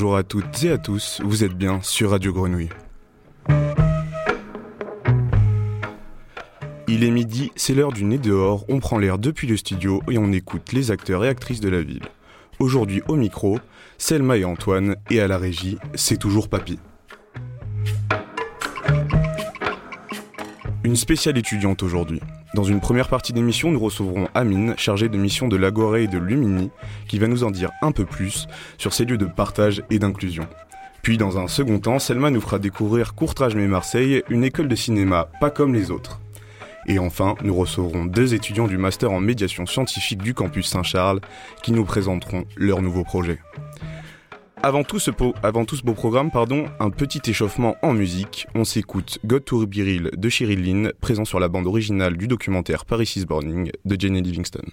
Bonjour à toutes et à tous, vous êtes bien sur Radio Grenouille. Il est midi, c'est l'heure du nez dehors, on prend l'air depuis le studio et on écoute les acteurs et actrices de la ville. Aujourd'hui au micro, Selma et Antoine, et à la régie, c'est toujours Papy. Une spéciale étudiante aujourd'hui. Dans une première partie d'émission, nous recevrons Amine, chargée de mission de l'Agoré et de Lumini, qui va nous en dire un peu plus sur ces lieux de partage et d'inclusion. Puis dans un second temps, Selma nous fera découvrir Courtrage mais Marseille, une école de cinéma pas comme les autres. Et enfin, nous recevrons deux étudiants du master en médiation scientifique du campus Saint-Charles qui nous présenteront leur nouveau projet. Avant tout, ce beau programme, pardon, un petit échauffement en musique. On s'écoute God to Biril de Cheryl présent sur la bande originale du documentaire Paris is Burning de Jenny Livingston.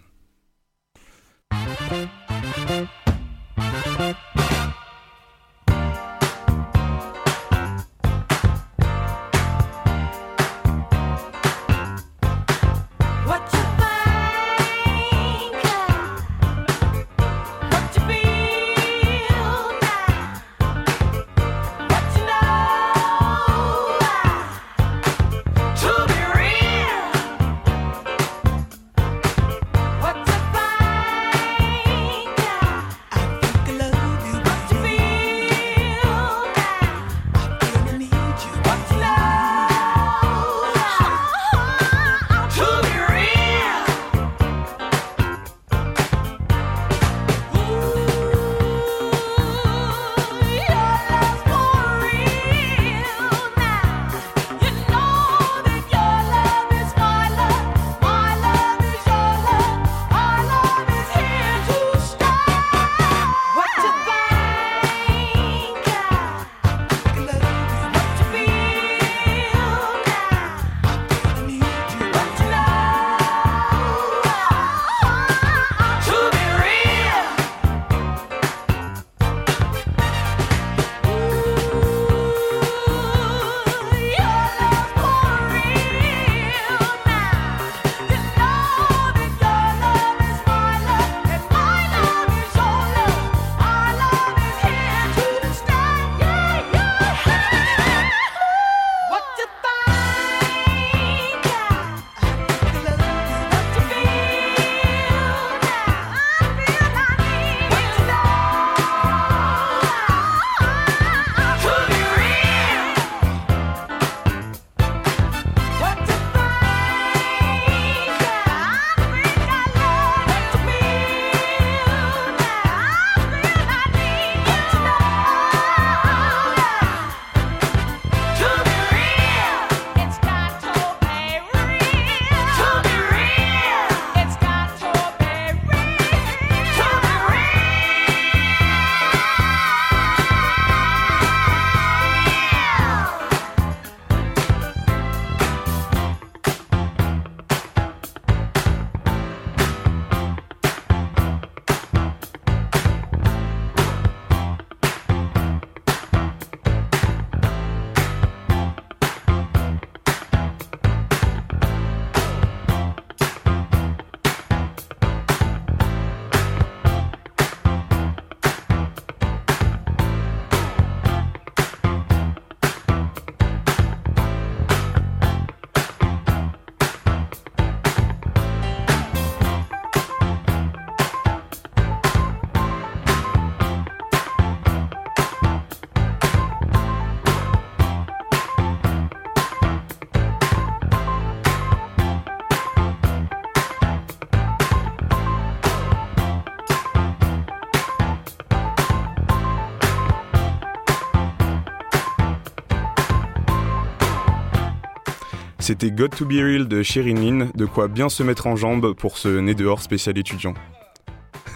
C'était God to Be Real de Sherin de quoi bien se mettre en jambe pour ce nez dehors spécial étudiant.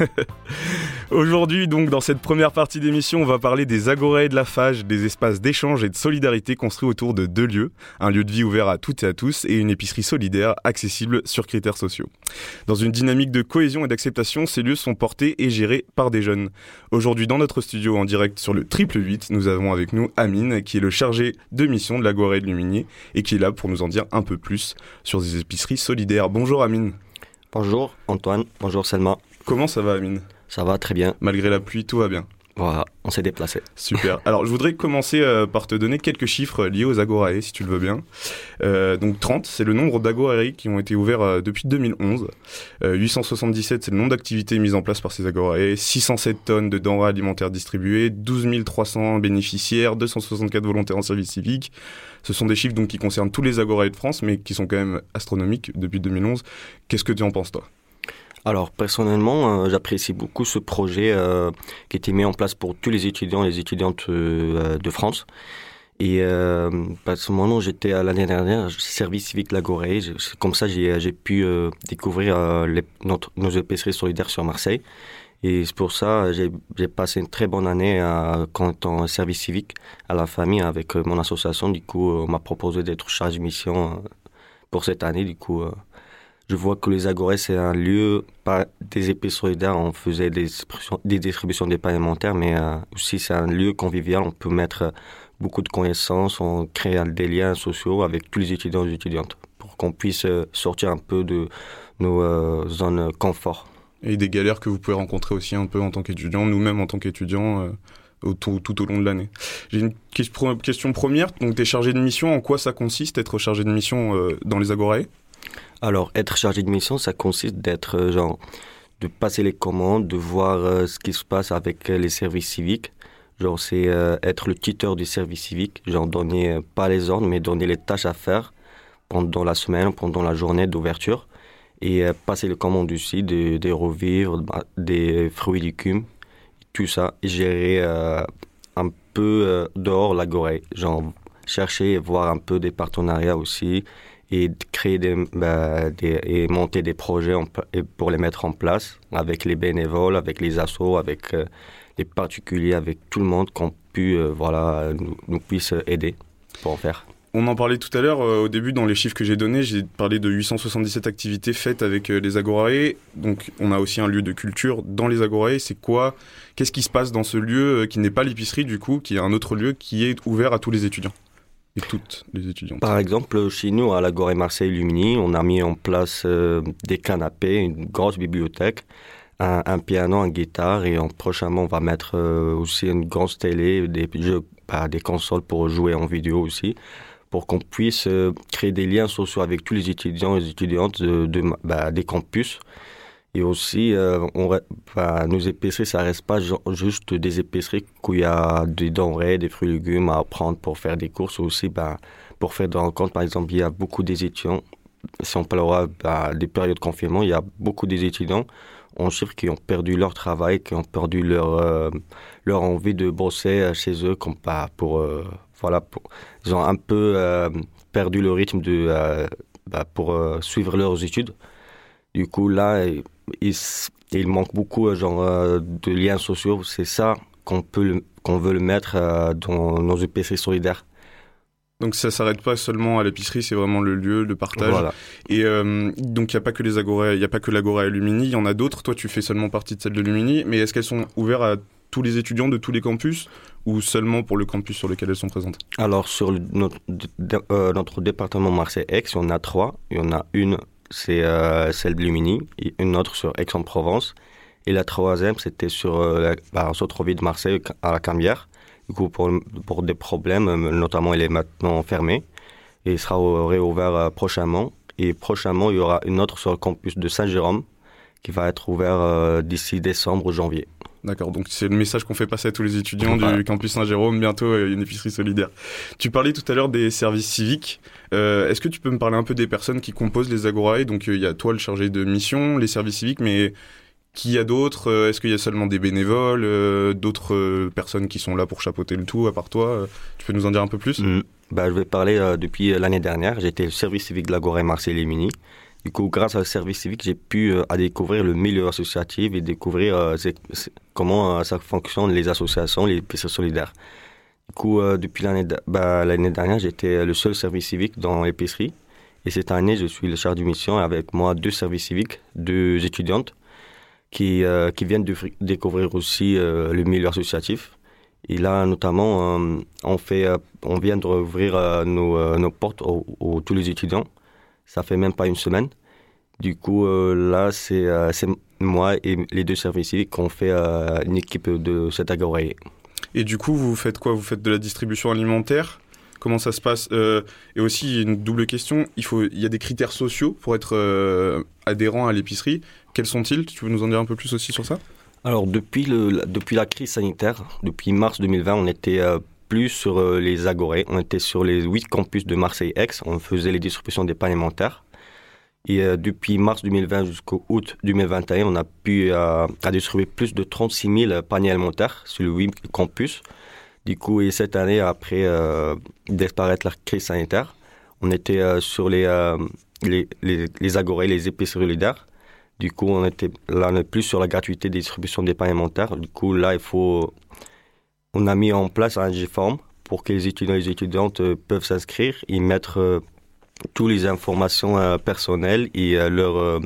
Aujourd'hui, donc, dans cette première partie d'émission, on va parler des agorées de la Fage, des espaces d'échange et de solidarité construits autour de deux lieux, un lieu de vie ouvert à toutes et à tous et une épicerie solidaire accessible sur critères sociaux. Dans une dynamique de cohésion et d'acceptation, ces lieux sont portés et gérés par des jeunes. Aujourd'hui, dans notre studio en direct sur le triple 8, nous avons avec nous Amine, qui est le chargé de mission de l'agorée de Luminier et qui est là pour nous en dire un peu plus sur des épiceries solidaires. Bonjour Amine. Bonjour Antoine, bonjour Selma. Comment ça va Amine Ça va très bien. Malgré la pluie, tout va bien Voilà, on s'est déplacé. Super. Alors, je voudrais commencer euh, par te donner quelques chiffres liés aux agorae, si tu le veux bien. Euh, donc, 30, c'est le nombre d'agorae qui ont été ouverts euh, depuis 2011. 877, c'est le nombre d'activités mises en place par ces agorae. 607 tonnes de denrées alimentaires distribuées. 12 300 bénéficiaires. 264 volontaires en service civique. Ce sont des chiffres donc qui concernent tous les agorae de France, mais qui sont quand même astronomiques depuis 2011. Qu'est-ce que tu en penses, toi? Alors personnellement, euh, j'apprécie beaucoup ce projet euh, qui a été mis en place pour tous les étudiants et les étudiantes euh, de France. Et euh, personnellement, j'étais l'année dernière service civique Lagoré. Comme ça, j'ai pu découvrir nos épiceries solidaires sur Marseille. Et c'est pour ça j'ai passé une très bonne année en service civique à la famille avec mon association. Du coup, on m'a proposé d'être chargé de mission pour cette année. Du coup, je vois que les agorés, c'est un lieu, pas des épées solidaires, on faisait des, des distributions d'épargne alimentaire, mais euh, aussi c'est un lieu convivial, on peut mettre beaucoup de connaissances, on crée des liens sociaux avec tous les étudiants et étudiantes pour qu'on puisse euh, sortir un peu de nos euh, zones confort. Et des galères que vous pouvez rencontrer aussi un peu en tant qu'étudiant, nous-mêmes en tant qu'étudiants. Tout, tout, au long de l'année. J'ai une question première. Donc, tu es chargé de mission. En quoi ça consiste, être chargé de mission dans les agorae alors, être chargé de mission, ça consiste d'être, euh, genre, de passer les commandes, de voir euh, ce qui se passe avec euh, les services civiques. Genre, c'est être le tuteur du service civique, genre donner pas les ordres, mais donner les tâches à faire pendant la semaine, pendant la journée d'ouverture. Et passer les commandes aussi, des de revivres, bah, des fruits légumes, tout ça. Et gérer un peu dehors la gorée. Genre, chercher et voir un peu des partenariats aussi et créer bah, des, et monter des projets pour les mettre en place avec les bénévoles, avec les assos, avec euh, les particuliers, avec tout le monde qu'on pu euh, voilà nous, nous, puisse aider pour en faire. On en parlait tout à l'heure euh, au début dans les chiffres que j'ai donnés, j'ai parlé de 877 activités faites avec les agorae. Donc on a aussi un lieu de culture dans les agorae. C'est quoi Qu'est-ce qui se passe dans ce lieu qui n'est pas l'épicerie du coup, qui est un autre lieu qui est ouvert à tous les étudiants? Par exemple, chez nous, à la Gorée Marseille Lumini, on a mis en place euh, des canapés, une grosse bibliothèque, un, piano, un guitare, et en, prochainement, on va mettre euh, aussi une grosse télé, des jeux, bah, des consoles pour jouer en vidéo aussi, pour qu'on puisse euh, créer des liens sociaux avec tous les étudiants et les étudiantes bah, des campus. Et aussi, euh, on, bah, nos épiceries, ça reste pas juste des épiceries où il y a des denrées, des fruits et légumes à prendre pour faire des courses. Aussi, bah, pour faire des rencontres, par exemple, il y a beaucoup des étudiants. Si on parlera bah, des périodes de confinement, il y a beaucoup des étudiants, on chiffre, qui ont perdu leur travail, qui ont perdu leur, euh, leur envie de bosser euh, chez eux, comme pas pour, voilà, ils ont un peu perdu le rythme de, bah, pour suivre leurs études. Du coup, là, il, il manque beaucoup euh, genre, euh, de liens sociaux. C'est ça qu'on peut qu'on veut le mettre euh, dans nos épiceries solidaires. Donc ça s'arrête pas seulement à l'épicerie, c'est vraiment le lieu, de partage. Et donc il n'y a pas que les agorées, il y a pas que l'agora Lumini, il y en a d'autres. Toi, tu fais seulement partie de celle de Lumini, mais est-ce qu'elles sont ouvertes à tous les étudiants de tous les campus ou seulement pour le campus sur lequel elles sont présentes? Alors sur notre, notre département Marseille-Aix, il y en a trois. Il y en a une c'est euh, celle de Lumini, une autre sur Aix-en-Provence. Et la troisième, c'était sur euh, bah, de Marseille, à la Cambière. Du coup, pour, des problèmes, euh, notamment, elle est maintenant fermée. Et sera réouvert euh, prochainement. Et prochainement, il y aura une autre sur le campus de Saint-Jérôme qui va être ouvert d'ici décembre ou janvier. D'accord, donc c'est le message qu'on fait passer à tous les étudiants du campus Saint-Jérôme, bientôt une épicerie solidaire. Tu parlais tout à l'heure des services civiques. Euh, Est-ce que tu peux me parler un peu des personnes qui composent les Agorae? Donc euh, il y a toi le chargé de mission, les services civiques, mais qui y a d'autres? Euh, Est-ce qu'il y a seulement des bénévoles, d'autres personnes qui sont là pour chapeauter le tout à part toi? Tu peux nous en dire un peu plus? Mmh. bah, Je vais parler depuis l'année dernière. J'étais le service civique de l'Agorae Marseille-Lémini. Du coup, grâce au service civique, j'ai pu euh, à découvrir le milieu associatif et découvrir euh, comment euh, ça fonctionne les associations, les pistes solidaires. Du coup, depuis l'année bah, l'année dernière, j'étais le seul service civique dans l'épicerie. Et cette année, je suis le chargé de mission avec moi deux services civiques, deux étudiantes qui, qui viennent de découvrir aussi le milieu associatif. Et là, notamment, on, fait, on vient de rouvrir nos, nos portes aux, tous les étudiants ça fait même pas une semaine. Du coup, là, c'est moi et les deux services civiques qui ont fait une équipe de cette agorée. Et du coup, vous faites quoi? Vous faites de la distribution alimentaire? Comment ça se passe? Euh, Et aussi, une double question, il, faut, il y a des critères sociaux pour être euh, adhérent à l'épicerie. Quels sont-ils? Tu peux nous en dire un peu plus aussi sur ça? Alors, depuis, le, depuis la crise sanitaire, depuis mars 2020, on était euh, plus sur les agorées. On était sur les huit campus de Marseille-Aix. On faisait les distributions des paniers alimentaires. Et depuis mars 2020 jusqu'au août 2021, on a pu à distribuer plus de 36 000 paniers alimentaires sur les huit campus. Du coup, et cette année, après euh, disparaître la crise sanitaire, on était euh, sur les, euh, les, les, les, agorés, les épiceries solidaires. Du coup, on était là, on plus sur la gratuité des distributions des pains alimentaires. Du coup, là, il faut, on a mis en place un G-Form pour que les étudiants et les étudiantes peuvent s'inscrire et mettre toutes les informations personnelles et leur,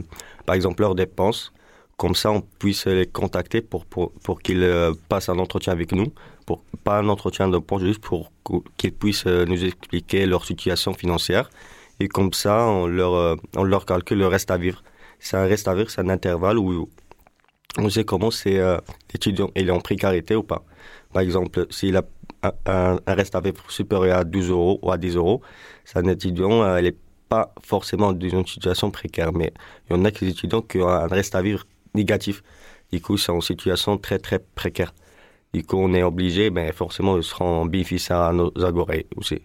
par exemple, leurs dépenses. Comme ça, on puisse les contacter pour, qu'ils passent un entretien avec nous pas un entretien de point, juste pour qu'ils puissent euh, nous expliquer leur situation financière. Et comme ça, on leur, euh, on leur calcule le reste à vivre. C'est un reste à vivre, c'est un intervalle où on sait comment c'est euh, l'étudiant, il est en précarité ou pas. Par exemple, s'il a un, reste à vivre supérieur à 12 euros ou à 10 euros, c'est un étudiant, il n'est pas forcément dans une situation précaire, mais il y en a qui étudiants qui ont un reste à vivre négatif. Du coup, c'est en situation très, très précaire et qu'on est obligé, ben, forcément, de se rendre bénéficiaire à nos agorés aussi.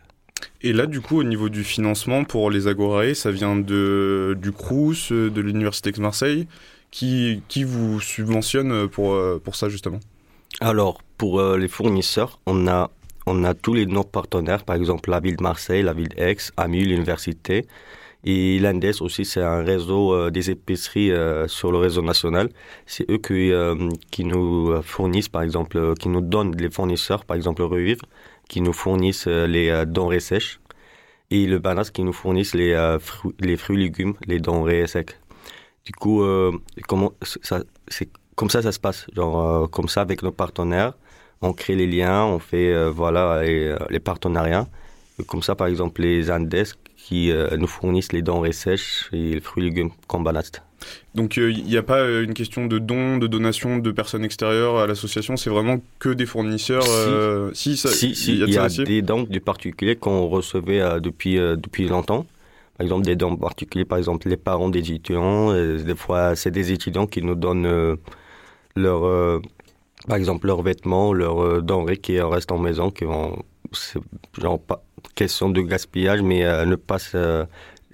Et là, du coup, au niveau du financement pour les agorés, ça vient de, du CRUS, de l'Université de Marseille. Qui, qui vous subventionne pour, pour ça, justement? Alors, pour euh, les fournisseurs, on a, on a tous les nos partenaires, par exemple la ville de Marseille, la ville d'Aix, AMU, l'université. Et l'Indes aussi, c'est un réseau euh, des épiceries euh, sur le réseau national. C'est eux qui, qui nous fournissent, par exemple, qui nous donnent les fournisseurs, par exemple Revivre, qui nous fournissent les denrées sèches. Et le Banas qui nous fournissent les, fruits, les fruits légumes, les denrées secs. Du coup, comment ça, c'est comme ça ça se passe. Genre, comme ça, avec nos partenaires, on crée les liens, on fait voilà les, les partenariats. comme ça, par exemple, les Andes qui euh, nous fournissent les denrées sèches et les fruits et légumes comme ballast. Donc il euh, n'y a pas euh, une question de don, de donation de personnes extérieures à l'association, c'est vraiment que des fournisseurs. Si, si, si, il y a, des dons du particulier qu'on recevait depuis, depuis longtemps. Par exemple, des dons particuliers, par exemple les parents des étudiants. des fois, c'est des étudiants qui nous donnent leur, par exemple leurs vêtements, leurs denrées qui restent en maison, qui vont, genre pas question de gaspillage, mais euh, ne passent euh,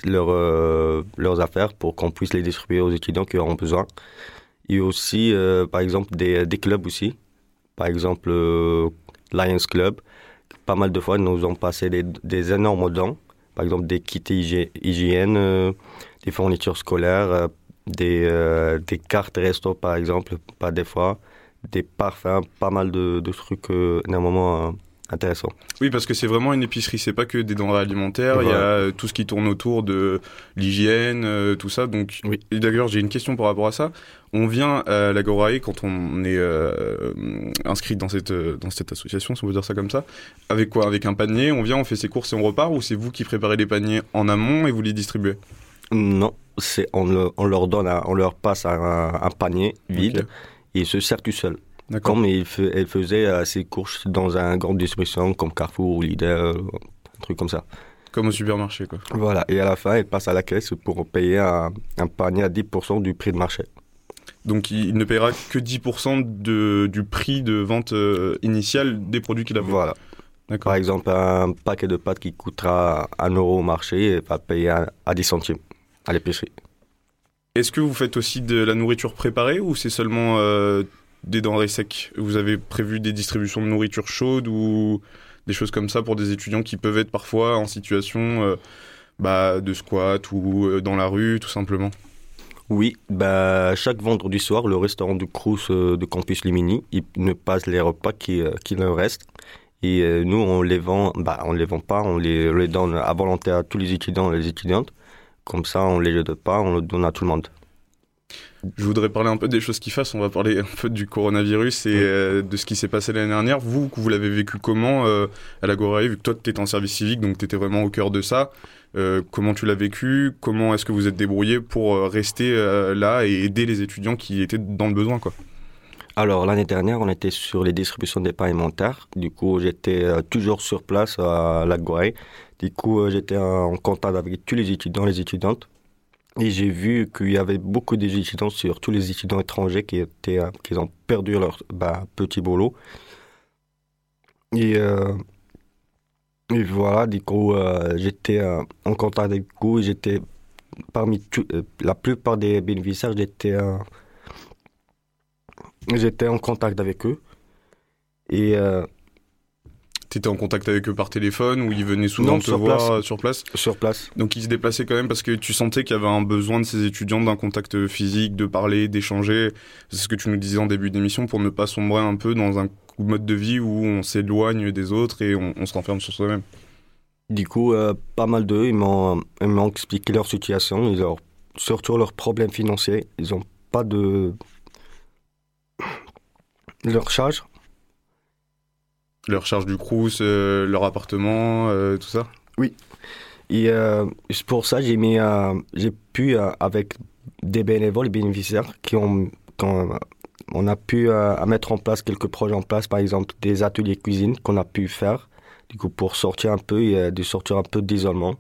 leur, euh, leurs affaires pour qu'on puisse les distribuer aux étudiants qui auront besoin. Et aussi, par exemple, des, des, clubs aussi. Par exemple, Lions Club. Pas mal de fois, nous ont passé des, des énormes dons. Par exemple, des kits hygiène, des fournitures scolaires, des, des cartes resto, par exemple, pas des fois, des parfums, pas mal de, de trucs énormément intéressant. Oui, parce que c'est vraiment une épicerie, c'est pas que des denrées alimentaires, il y a euh, tout ce qui tourne autour de l'hygiène, euh, tout ça. Donc, oui. et d'ailleurs, j'ai une question par rapport à ça. On vient à l'Agorae quand on est euh, inscrit dans cette, dans cette association, si on veut dire ça comme ça. Avec quoi? Avec un panier, on vient, on fait ses courses et on repart? Ou c'est vous qui préparez les paniers en amont et vous les distribuez? Non, c'est on, on, leur donne, on leur passe un, un panier vide et ils se servent tout seuls. Comme elle, elle faisait euh, ses courses dans un grand distribution comme Carrefour ou Lidl, un truc comme ça. Comme au supermarché, quoi. Voilà, et à la fin, elle passe à la caisse pour payer un, panier à 10% du prix de marché. Donc il ne paiera que 10% de, du prix de vente euh, initial des produits qu'il a Voilà. Par exemple, un paquet de pâtes qui coûtera 1 euro au marché, il va payer à, 10 centimes à l'épicerie. Est-ce que vous faites aussi de la nourriture préparée ou c'est seulement euh, des denrées secs? Vous avez prévu des distributions de nourriture chaude ou des choses comme ça pour des étudiants qui peuvent être parfois en situation euh, bah, de squat ou euh, dans la rue, tout simplement? Oui, bah, chaque vendredi soir, le restaurant du Crous euh, de Campus Limini, il ne passe les repas qui, qui nous restent. Et nous, on les vend, bah, on les vend pas, on les, les donne à volonté à tous les étudiants et les étudiantes. Comme ça, on les jette pas, on le donne à tout le monde. Je voudrais parler un peu des choses qui fassent. On va parler un peu du coronavirus et euh, de ce qui s'est passé l'année dernière. Vous, vous l'avez vécu comment euh, à l'Agorae, vu que toi, tu étais en service civique, donc tu étais vraiment au cœur de ça. Euh, comment tu l'as vécu? Comment est-ce que vous êtes débrouillé pour rester là et aider les étudiants qui étaient dans le besoin quoi? Alors l'année dernière, on était sur les distributions des pains alimentaires. Du coup, j'étais toujours sur place à la Du coup, j'étais en contact avec tous les étudiants, les étudiantes. Et j'ai vu qu'il y avait beaucoup d'étudiants, surtout les étudiants étrangers, qui, étaient, euh, qui ont perdu leur bah, petit boulot. Et, euh, et, voilà, du coup, euh, j'étais en contact avec eux. J'étais parmi la plupart des bénéficiaires, j'étais j'étais en contact avec eux. Et T'étais en contact avec eux par téléphone ou ils venaient souvent te voir sur place Sur place. Donc ils se déplaçaient quand même parce que tu sentais qu'il y avait un besoin de ces étudiants d'un contact physique, de parler, d'échanger. C'est ce que tu nous disais en début d'émission pour ne pas sombrer un peu dans un mode de vie où on s'éloigne des autres et on, se renferme sur soi-même. Du coup, euh, pas mal d'eux, ils m'ont, expliqué leur situation, ils ont, surtout leurs problèmes financiers. Ils n'ont pas de. leur charge leur charge du crous, euh, leur appartement, euh, tout ça Oui. Et euh, pour ça, j'ai mis, j'ai pu avec des bénévoles, des bénéficiaires qui ont, quand on a pu mettre en place quelques projets en place, par exemple des ateliers cuisine qu'on a pu faire, du coup pour sortir un peu et de sortir un peu d'isolement.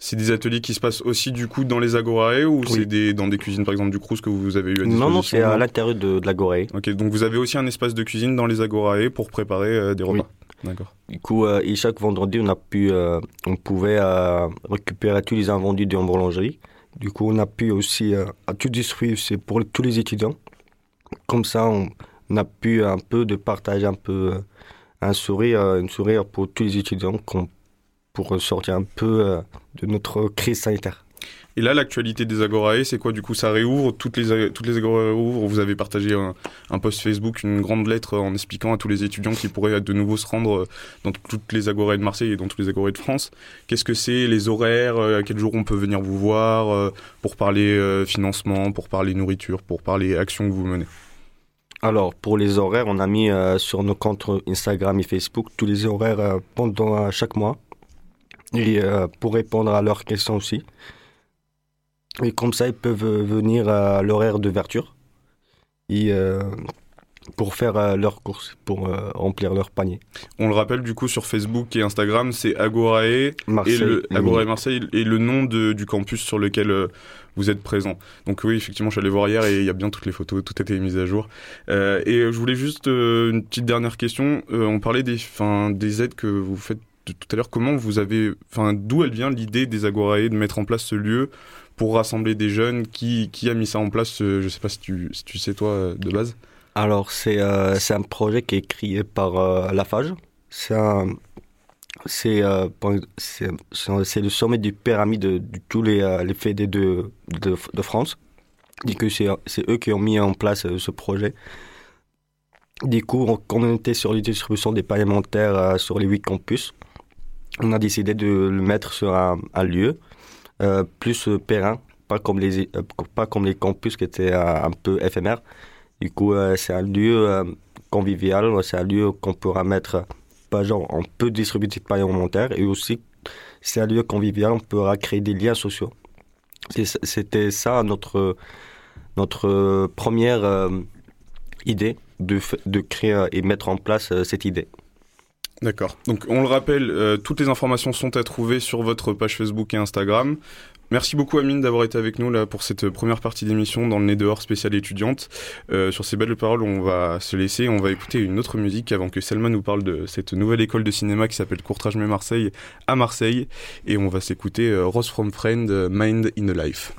C'est des ateliers qui se passent aussi du coup dans les agorae ou c'est des, dans des cuisines par exemple du Crous que vous avez eu à disposition Non, non, c'est à l'intérieur de, de l'agorae. Ok, donc vous avez aussi un espace de cuisine dans les agorae pour préparer euh, des repas. D'accord. Du coup, euh, et chaque vendredi, on a pu, euh, on pouvait récupérer tous les invendus de boulangerie. Du coup, on a pu aussi à tout distribuer, c'est pour tous les étudiants. Comme ça, on, a pu un peu de partager un peu un sourire, une sourire pour tous les étudiants qu'on pour sortir un peu euh, de notre crise sanitaire. Et là, l'actualité des Agorae, c'est quoi? Du coup, ça réouvre, toutes les, toutes les Agorae ouvrent. Vous avez partagé un, post Facebook, une grande lettre en expliquant à tous les étudiants qui pourraient de nouveau se rendre dans toutes les Agorae de Marseille et dans tous les Agorae de France. Qu'est-ce que c'est Les horaires euh, À quel jour on peut venir vous voir euh, pour parler financement, pour parler nourriture, pour parler actions que vous menez? Alors, pour les horaires, on a mis sur nos comptes Instagram et Facebook tous les horaires pendant chaque mois et euh, pour répondre à leurs questions aussi. Et comme ça, ils peuvent venir à l'horaire d'ouverture et euh, pour faire euh, leurs courses, pour remplir leur panier. On le rappelle du coup sur Facebook et Instagram, c'est Agorae Marseille, et le, Agorae Marseille et le nom de, du campus sur lequel vous êtes présent. Donc oui, effectivement, je suis allé voir hier et il y a bien toutes les photos, tout a été mis à jour. et je voulais juste une petite dernière question. on parlait des, des aides que vous faites tout à l'heure, comment vous avez, enfin, d'où elle vient l'idée des Agorae de mettre en place ce lieu pour rassembler des jeunes Qui, qui a mis ça en place Je ne sais pas si tu, si tu sais toi euh, de base? Alors c'est euh, un projet qui est créé par euh, la FAGE. C'est c'est le sommet du pyramide de, tous les, les fédés de, de, de France. C'est eux qui ont mis en place ce projet. Du coup, on, on était sur les distributions des parlementaires sur les huit campus on a décidé de le mettre sur un, lieu euh, plus périn, pas comme les euh, pas comme les campus qui étaient euh, un peu éphémères. Du coup, c'est un lieu convivial, c'est un lieu qu'on pourra mettre, pas genre, on peut distribuer des et aussi c'est un lieu convivial, on pourra créer des liens sociaux. C'était ça notre notre première idée de, de créer et mettre en place cette idée. D'accord. Donc on le rappelle, euh, toutes les informations sont à trouver sur votre page Facebook et Instagram. Merci beaucoup Amine d'avoir été avec nous là pour cette première partie d'émission dans le nez dehors spécial étudiante. Euh, sur ces belles paroles, on va se laisser, on va écouter une autre musique avant que Selma nous parle de cette nouvelle école de cinéma qui s'appelle Courtrage mais Marseille à Marseille et on va s'écouter euh, Rose from Friend Mind in a Life.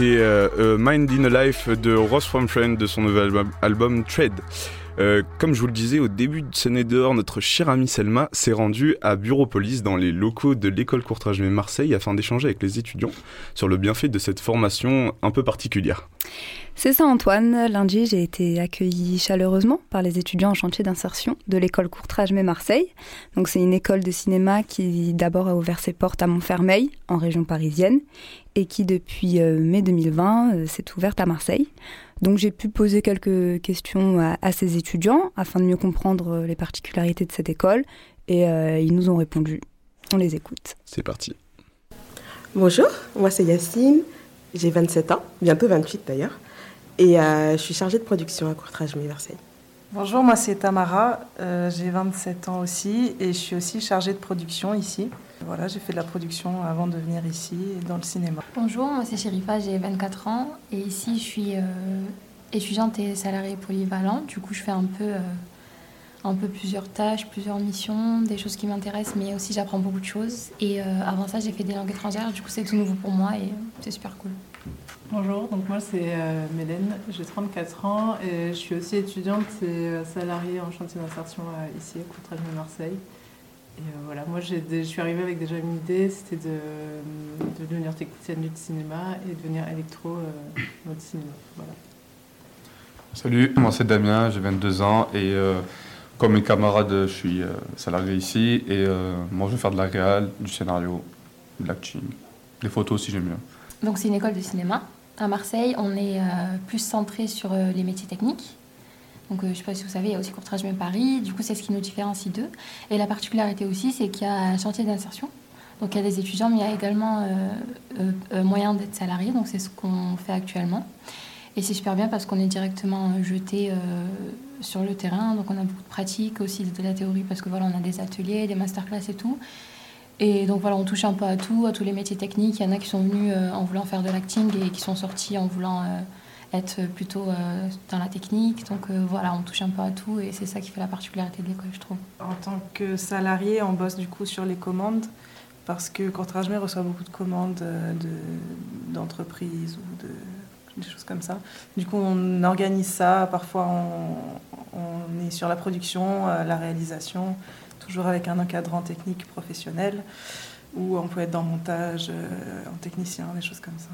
C'était Mind in a Life de Ross From Friend de son nouvel album, Trade. comme je vous le disais au début de Scène dehors, notre cher ami Selma s'est rendu à Bureaupolis dans les locaux de l'école Courtrage Marseille afin d'échanger avec les étudiants sur le bienfait de cette formation un peu particulière. C'est ça Antoine, lundi j'ai été accueillie chaleureusement par les étudiants en chantier d'insertion de l'école Courtrage mais Marseille. Donc c'est une école de cinéma qui d'abord a ouvert ses portes à Montfermeil, en région parisienne, et qui depuis euh, mai 2020 euh, s'est ouverte à Marseille. Donc j'ai pu poser quelques questions à, ces étudiants afin de mieux comprendre euh, les particularités de cette école et ils nous ont répondu. On les écoute. C'est parti. Bonjour, moi c'est Yacine, j'ai 27 ans, bientôt 28 d'ailleurs. Et euh, je suis chargée de production à Courtrage Versailles. Bonjour, moi c'est Tamara, euh, j'ai 27 ans aussi et je suis aussi chargée de production ici. Voilà, j'ai fait de la production avant de venir ici dans le cinéma. Bonjour, moi c'est Chérifa, j'ai 24 ans et ici je suis euh, étudiante et salariée polyvalente. Du coup, je fais un peu, un peu plusieurs tâches, plusieurs missions, des choses qui m'intéressent, mais aussi j'apprends beaucoup de choses. Et avant ça, j'ai fait des langues étrangères, du coup c'est tout nouveau pour moi et c'est super cool. Bonjour, donc moi c'est euh, Mélène, j'ai 34 ans et je suis aussi étudiante et euh, salariée en chantier d'insertion euh, ici à Courtrage de Marseille. Et voilà, moi je suis arrivée avec déjà une idée, c'était de, devenir technicienne du cinéma et de devenir électro dans le cinéma. Voilà. Salut, moi c'est Damien, j'ai 22 ans et comme mes camarades, je suis salarié ici et moi je vais faire de la réal, du scénario, de l'acting, des photos si j'aime bien. Donc c'est une école de cinéma à Marseille, on est euh, plus centré sur euh, les métiers techniques. Donc, euh, je ne sais pas si vous savez, il y a aussi Courtrage même Paris. Du coup, c'est ce qui nous différencie d'eux. Et la particularité aussi, c'est qu'il y a un chantier d'insertion. Donc, il y a des étudiants, mais il y a également moyen d'être salarié. Donc, c'est ce qu'on fait actuellement. Et c'est super bien parce qu'on est directement jeté sur le terrain. Donc, on a beaucoup de pratique, aussi de la théorie, parce que voilà, on a des ateliers, des masterclass et tout. Et donc voilà, on touche un peu à tout, à tous les métiers techniques. Il y en a qui sont venus euh, en voulant faire de l'acting et qui sont sortis en voulant euh, être plutôt euh, dans la technique. Donc voilà, on touche un peu à tout et c'est ça qui fait la particularité de l'école, je trouve. En tant que salarié, on bosse du coup sur les commandes parce que Courtrage reçoit beaucoup de commandes d'entreprises ou de, des choses comme ça. Du coup, on organise ça. Parfois, on, on est sur la production, la réalisation toujours avec un encadrant technique professionnel, ou on peut être dans montage, euh, en technicien, des choses comme ça.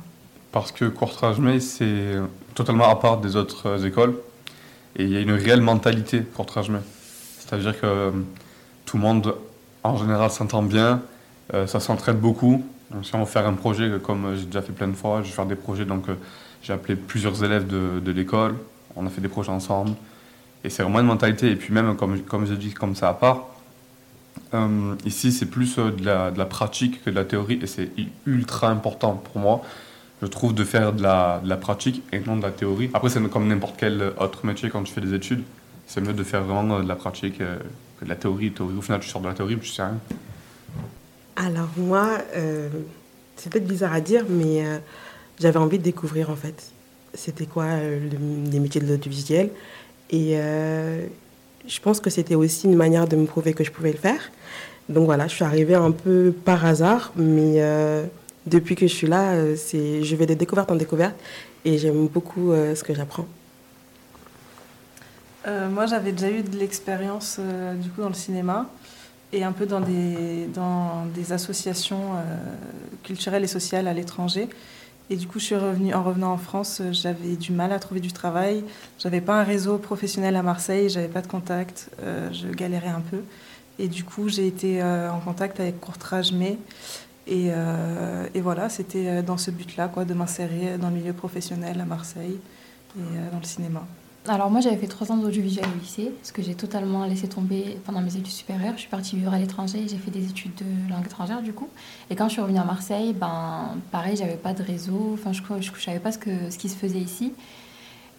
Parce que Courtrage May, c'est totalement à part des autres euh, écoles, et il y a une réelle mentalité Courtrage May. C'est-à-dire que euh, tout le monde, en général, s'entend bien, ça s'entraide beaucoup. Donc, si on veut faire un projet, comme j'ai déjà fait plein de fois, je vais faire des projets, donc j'ai appelé plusieurs élèves de, de l'école, on a fait des projets ensemble. Et c'est vraiment une mentalité. Et puis même, comme, comme je dis, comme ça à part, euh, ici, c'est plus euh, de, la, pratique que de la théorie et c'est ultra important pour moi, je trouve, de faire de la, pratique et non de la théorie. Après, c'est comme n'importe quel autre métier quand tu fais des études. C'est mieux de faire vraiment de la pratique que de la théorie. Au final, tu sors de la théorie, tu sais rien. Alors, moi, euh, c'est peut-être bizarre à dire, mais j'avais envie de découvrir en fait. C'était quoi les métiers de l'audiovisuel. Et je pense que c'était aussi une manière de me prouver que je pouvais le faire. Donc voilà, je suis arrivée un peu par hasard, mais euh, depuis que je suis là, euh, c'est, je vais de découverte en découverte et j'aime beaucoup euh, ce que j'apprends. moi, j'avais déjà eu de l'expérience du coup dans le cinéma et un peu dans des, dans des associations culturelles et sociales à l'étranger. Et du coup, je suis revenue, en revenant en France, euh, j'avais du mal à trouver du travail. J'avais pas un réseau professionnel à Marseille, j'avais pas de contact, euh, je galérais un peu. Et du coup, j'ai été euh, en contact avec Courtrage Mai. Et, et voilà, c'était dans ce but-là, quoi, de m'insérer dans le milieu professionnel à Marseille et dans le cinéma. Alors moi j'avais fait trois ans d'audiovisuel au lycée, ce que j'ai totalement laissé tomber pendant mes études supérieures. Je suis partie vivre à l'étranger, j'ai fait des études de langue étrangère du coup. Et quand je suis revenue à Marseille, ben pareil, j'avais pas de réseau, enfin je ne savais pas ce, que, ce qui se faisait ici.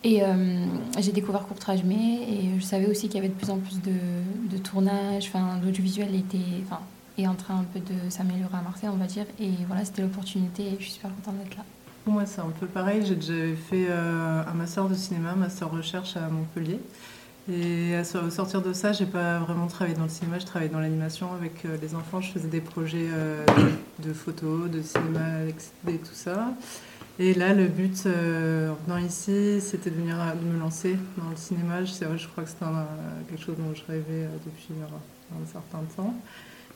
Et euh, j'ai découvert Courtrage Mai et je savais aussi qu'il y avait de plus en plus de, de tournages, enfin l'audiovisuel était, est en train un peu de s'améliorer à Marseille on va dire. Et voilà, c'était l'opportunité et je suis super contente d'être là. Moi, c'est un peu pareil. J'ai déjà fait euh, un master de cinéma, un master recherche à Montpellier. Et à sortir de ça, j'ai pas vraiment travaillé dans le cinéma, je travaillais dans l'animation avec euh, les enfants. Je faisais des projets euh, de, photos, de cinéma et tout ça. Et là, le but en venant ici, c'était de venir de me lancer dans le cinéma. Je, je crois que c'était quelque chose dont je rêvais depuis un certain temps.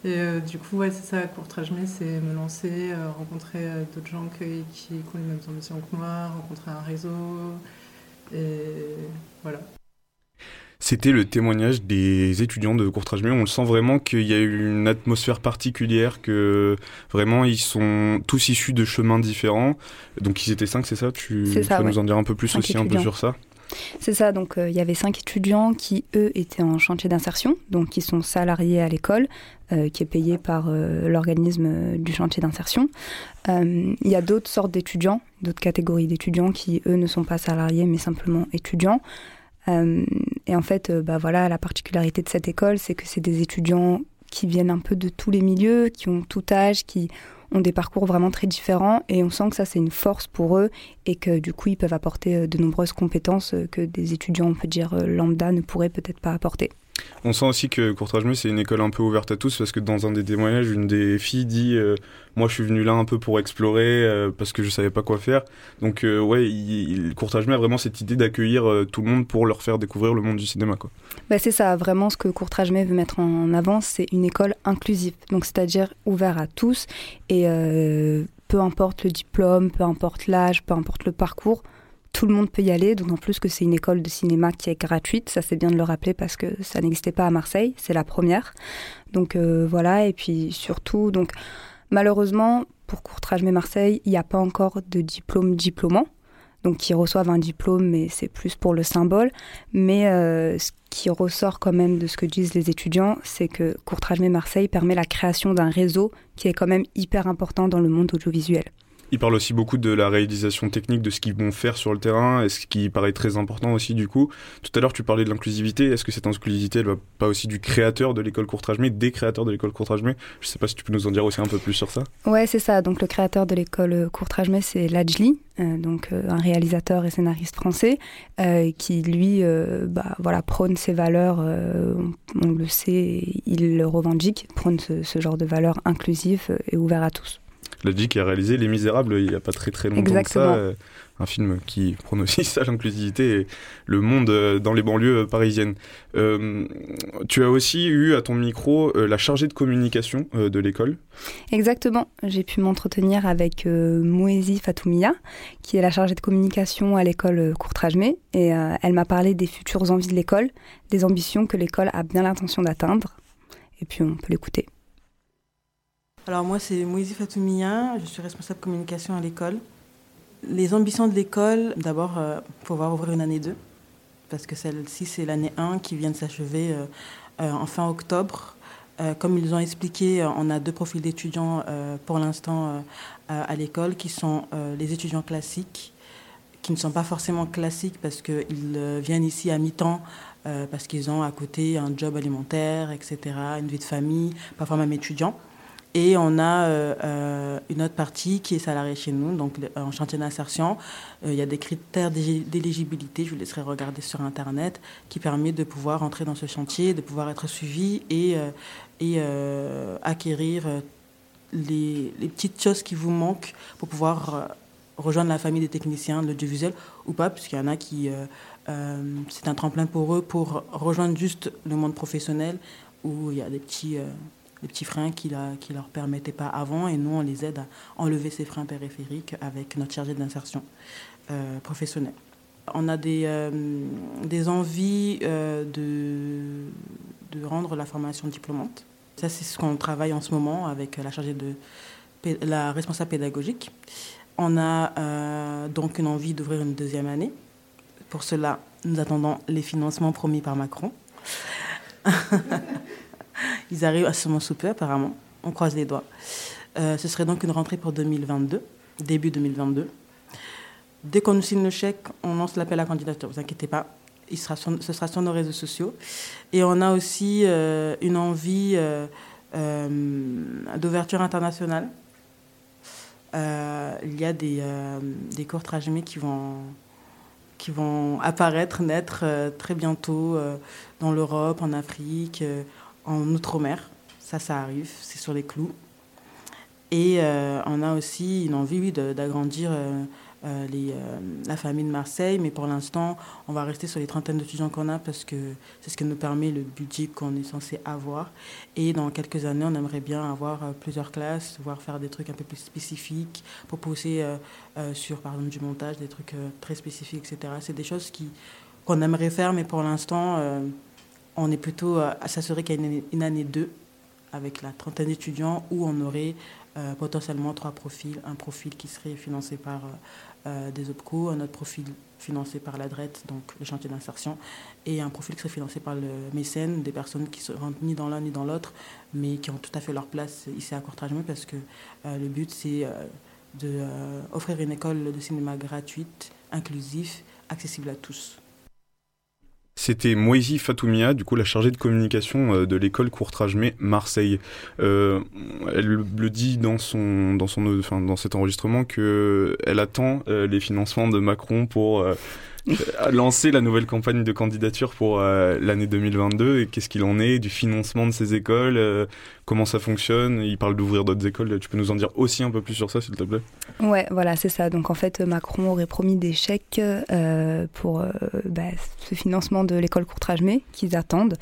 Et du coup, ouais, c'est ça, courtrage mais c'est me lancer, rencontrer d'autres gens qui, qui, ont les mêmes ambitions que moi, rencontrer un réseau. Et voilà. C'était le témoignage des étudiants de Courtrage On le sent vraiment qu'il y a eu une atmosphère particulière, que vraiment ils sont tous issus de chemins différents. Donc ils étaient cinq, c'est ça? Tu peux nous en dire un peu plus aussi un peu sur ça? C'est ça, donc euh, il y avait cinq étudiants qui, eux, étaient en chantier d'insertion, donc qui sont salariés à l'école, euh, qui est payé par euh, l'organisme du chantier d'insertion. Il y a d'autres sortes d'étudiants, d'autres catégories d'étudiants qui, eux, ne sont pas salariés, mais simplement étudiants. Et en fait, bah voilà, la particularité de cette école, c'est que c'est des étudiants qui viennent un peu de tous les milieux, qui ont tout âge, qui ont des parcours vraiment très différents et on sent que ça c'est une force pour eux et que du coup ils peuvent apporter euh, de nombreuses compétences que des étudiants on peut dire lambda ne pourraient peut-être pas apporter. On sent aussi que Courtrage c'est une école un peu ouverte à tous parce que dans un des témoignages, une des filles dit euh, Moi, je suis venue là un peu pour explorer euh, parce que je savais pas quoi faire. Donc, euh, ouais, il, Courtrage a vraiment cette idée d'accueillir tout le monde pour leur faire découvrir le monde du cinéma. Quoi. Bah, c'est ça, vraiment ce que Courtrage veut mettre en avant, c'est une école inclusive. Donc, c'est-à-dire ouvert à tous et peu importe le diplôme, peu importe l'âge, peu importe le parcours tout le monde peut y aller, d'autant plus que c'est une école de cinéma qui est gratuite. Ça, c'est bien de le rappeler parce que ça n'existait pas à Marseille. C'est la première. Donc euh, voilà. Et puis surtout, donc malheureusement, pour Courtrage mais Marseille, il n'y a pas encore de diplôme diplômant. Donc ils reçoivent un diplôme, mais c'est plus pour le symbole. Mais euh, ce qui ressort quand même de ce que disent les étudiants, c'est que Courtrage mais Marseille permet la création d'un réseau qui est quand même hyper important dans le monde audiovisuel. Il parle aussi beaucoup de la réalisation technique, de ce qu'ils vont faire sur le terrain, et ce qui paraît très important aussi du coup. Tout à l'heure, tu parlais de l'inclusivité. Est-ce que cette inclusivité, elle va pas aussi du créateur de l'école Courtrage-Mais, des créateurs de l'école Courtrage-Mais Je sais pas si tu peux nous en dire aussi un peu plus sur ça. Ouais, c'est ça. Donc le créateur de l'école Courtrage-Mais, c'est Lajli, euh, donc euh, un réalisateur et scénariste français, euh, qui lui, bah, voilà, prône ses valeurs. On, le sait, il le revendique, prône ce, ce genre de valeurs inclusives et ouvertes à tous. Lodji qui a réalisé Les Misérables il n'y a pas très très longtemps que ça. Euh, un film qui prône aussi ça, l'inclusivité et le monde euh, dans les banlieues parisiennes. Euh, tu as aussi eu à ton micro la chargée de communication de l'école. Exactement. J'ai pu m'entretenir avec Mouezi Fatoumia, qui est la chargée de communication à l'école Courtrage-May. Et elle m'a parlé des futures envies de l'école, des ambitions que l'école a bien l'intention d'atteindre. Et puis on peut l'écouter. Alors moi, c'est Moïse Fatoumia, je suis responsable communication à l'école. Les ambitions de l'école, d'abord, euh, pouvoir ouvrir une année 2, parce que celle-ci, c'est l'année 1 qui vient de s'achever euh, euh, en fin octobre. comme ils ont expliqué, on a deux profils d'étudiants pour l'instant à l'école, qui sont les étudiants classiques, qui ne sont pas forcément classiques parce qu'ils viennent ici à mi-temps, parce qu'ils ont à côté un job alimentaire, etc., une vie de famille, parfois même étudiants. Et on a euh, euh, une autre partie qui est salariée chez nous, donc en chantier d'insertion. Euh, il y a des critères d'éligibilité, je vous laisserai regarder sur Internet, qui permet de pouvoir entrer dans ce chantier, de pouvoir être suivi et, et acquérir les, les, petites choses qui vous manquent pour pouvoir rejoindre la famille des techniciens l'audiovisuel ou pas, puisqu'il y en a qui... c'est un tremplin pour eux pour rejoindre juste le monde professionnel où il y a des petits les petits freins qui ne leur permettaient pas avant. Et nous, on les aide à enlever ces freins périphériques avec notre chargé d'insertion euh, professionnelle. On a des, euh, des envies euh, de, de rendre la formation diplômante. Ça, c'est ce qu'on travaille en ce moment avec la chargée de la responsable pédagogique. On a donc une envie d'ouvrir une deuxième année. Pour cela, nous attendons les financements promis par Macron. Ils arrivent à sous peu, apparemment. On croise les doigts. Euh, ce serait donc une rentrée pour 2022, début 2022. Dès qu'on nous signe le chèque, on lance l'appel à candidature. Ne vous inquiétez pas, il sera ce sera sur nos réseaux sociaux. Et on a aussi euh, une envie euh, d'ouverture internationale. il y a des, des cours qui vont, qui vont apparaître, naître très bientôt dans l'Europe, en Afrique, en Outre-mer. Ça, ça arrive, c'est sur les clous. Et euh, on a aussi une envie d'agrandir euh, les, la famille de Marseille. Mais pour l'instant, on va rester sur les trentaines d'étudiants qu'on a parce que c'est ce qui nous permet le budget qu'on est censé avoir. Et dans quelques années, on aimerait bien avoir plusieurs classes, voire faire des trucs un peu plus spécifiques, proposer sur, par exemple, du montage, des trucs très spécifiques, etc. C'est des choses qu'on aimerait faire, mais pour l'instant, on est plutôt à s'assurer qu'il y a une, année 2 avec la trentaine d'étudiants où on aurait euh, potentiellement trois profils. Un profil qui serait financé par euh, des OPCO, un autre profil financé par la donc le chantier d'insertion, et un profil qui serait financé par le mécène, des personnes qui ne rentrent ni dans l'un ni dans l'autre, mais qui ont tout à fait leur place ici à Courtrajmé, parce que euh, le but c'est d'offrir une école de cinéma gratuite, inclusive, accessible à tous. C'était Moïsi Fatoumia, du coup la chargée de communication euh, de l'école Courtrajmé Marseille. Euh, elle le dit dans son dans son enfin, dans cet enregistrement que elle attend euh, les financements de Macron pour lancer la nouvelle campagne de candidature pour l'année 2022 et qu'est-ce qu'il en est du financement de ces écoles, comment ça fonctionne. Il parle d'ouvrir d'autres écoles. Tu peux nous en dire aussi un peu plus sur ça, s'il te plaît? Ouais, voilà, c'est ça. Donc en fait, Macron aurait promis des chèques euh, pour euh, bah, ce financement de l'école Courtrajmé qu'ils attendent,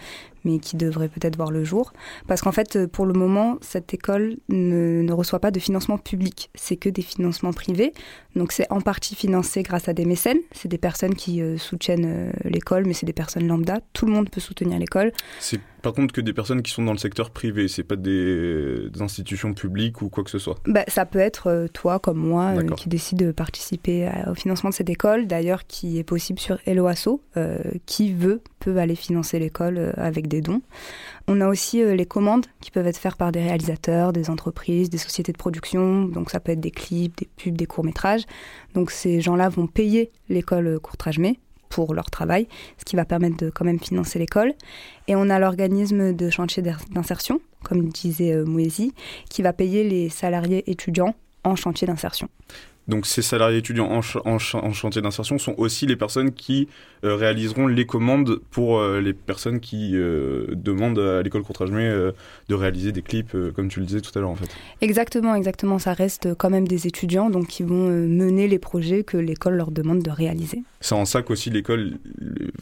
mais qui devrait peut-être voir le jour. Parce qu'en fait, pour le moment, cette école ne, ne reçoit pas de financement public. C'est que des financements privés. Donc c'est en partie financé grâce à des mécènes. C'est des personnes qui euh, soutiennent l'école, mais c'est des personnes lambda. Tout le monde peut soutenir l'école. C'est par contre que des personnes qui sont dans le secteur privé, c'est pas des, institutions publiques ou quoi que ce soit. Bah, ça peut être euh, toi comme moi euh, qui décide de participer au financement de cette école, d'ailleurs qui est possible sur Eloasso, euh, qui veut peut aller financer l'école avec des dons. On a aussi les commandes qui peuvent être faites par des réalisateurs, des entreprises, des sociétés de production, donc ça peut être des clips, des pubs, des courts-métrages. Donc ces gens-là vont payer l'école Courtrajmé pour leur travail, ce qui va permettre de quand même financer l'école. Et on a l'organisme de chantier d'insertion, comme disait euh, Mouézi, qui va payer les salariés étudiants en chantier d'insertion. Donc ces salariés étudiants en, en, chantier d'insertion sont aussi les personnes qui euh, réaliseront les commandes pour euh, les personnes qui euh, demandent à l'école Courtrajmé de réaliser des clips, comme tu le disais tout à l'heure en fait. Exactement, exactement. Ça reste quand même des étudiants donc qui vont mener les projets que l'école leur demande de réaliser. C'est en ça qu'aussi l'école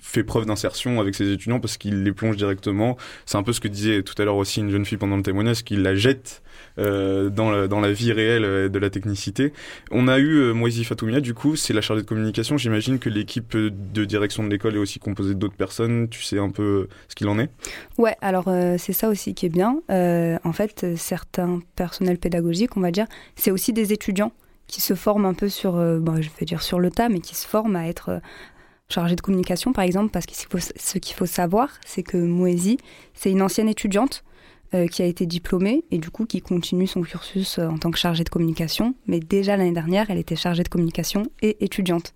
fait preuve d'insertion avec ses étudiants parce qu'il les plonge directement. C'est un peu ce que disait tout à l'heure aussi une jeune fille pendant le témoignage, qu'il la jette dans, la, dans la vie réelle de la technicité. On a eu euh, Moïse Fatoumia, du coup, c'est la chargée de communication. J'imagine que l'équipe de direction de l'école est aussi composée d'autres personnes. Tu sais un peu ce qu'il en est? Ouais, alors euh, c'est ça aussi qui est bien. Euh, en fait, certains personnels pédagogiques, on va dire, c'est aussi des étudiants qui se forment un peu sur, bon, je vais dire sur le tas, mais qui se forment à être chargés de communication, par exemple, parce que ce qu'il faut savoir, c'est que Moésie, c'est une ancienne étudiante euh, qui a été diplômée et du coup qui continue son cursus euh, en tant que chargée de communication. Mais déjà l'année dernière, elle était chargée de communication et étudiante.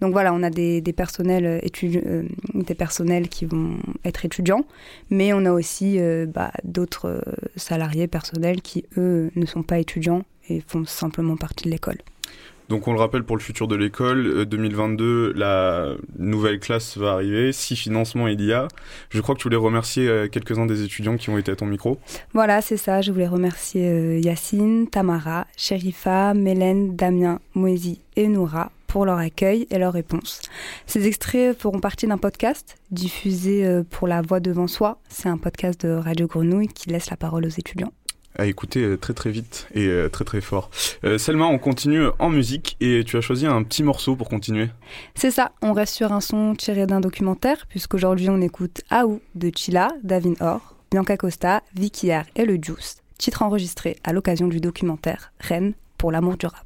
Donc voilà, on a des, personnels, euh, des personnels qui vont être étudiants, mais on a aussi bah, d'autres salariés personnels qui, eux, ne sont pas étudiants et font simplement partie de l'école. Donc on le rappelle pour le futur de l'école, 2022, euh, la nouvelle classe va arriver. Si financement il y a, je crois que tu voulais remercier euh, quelques-uns des étudiants qui ont été à ton micro. Voilà, c'est ça. Je voulais remercier euh, Yacine, Tamara, Sherifa, Mélène, Damien, Moésie et Noura pour leur accueil et leurs réponses. Ces extraits feront partie d'un podcast diffusé pour La Voix devant soi. C'est un podcast de Radio Grenouille qui laisse la parole aux étudiants à écouter euh, très très vite et euh, très très fort. Euh, Selma, on continue en musique et tu as choisi un petit morceau pour continuer. C'est ça, on reste sur un son tiré d'un documentaire puisqu'aujourd'hui on écoute Aou de Chila, Davin Or, Bianca Costa, Vicky R et le Juice, titre enregistré à l'occasion du documentaire Rennes pour l'amour du rap.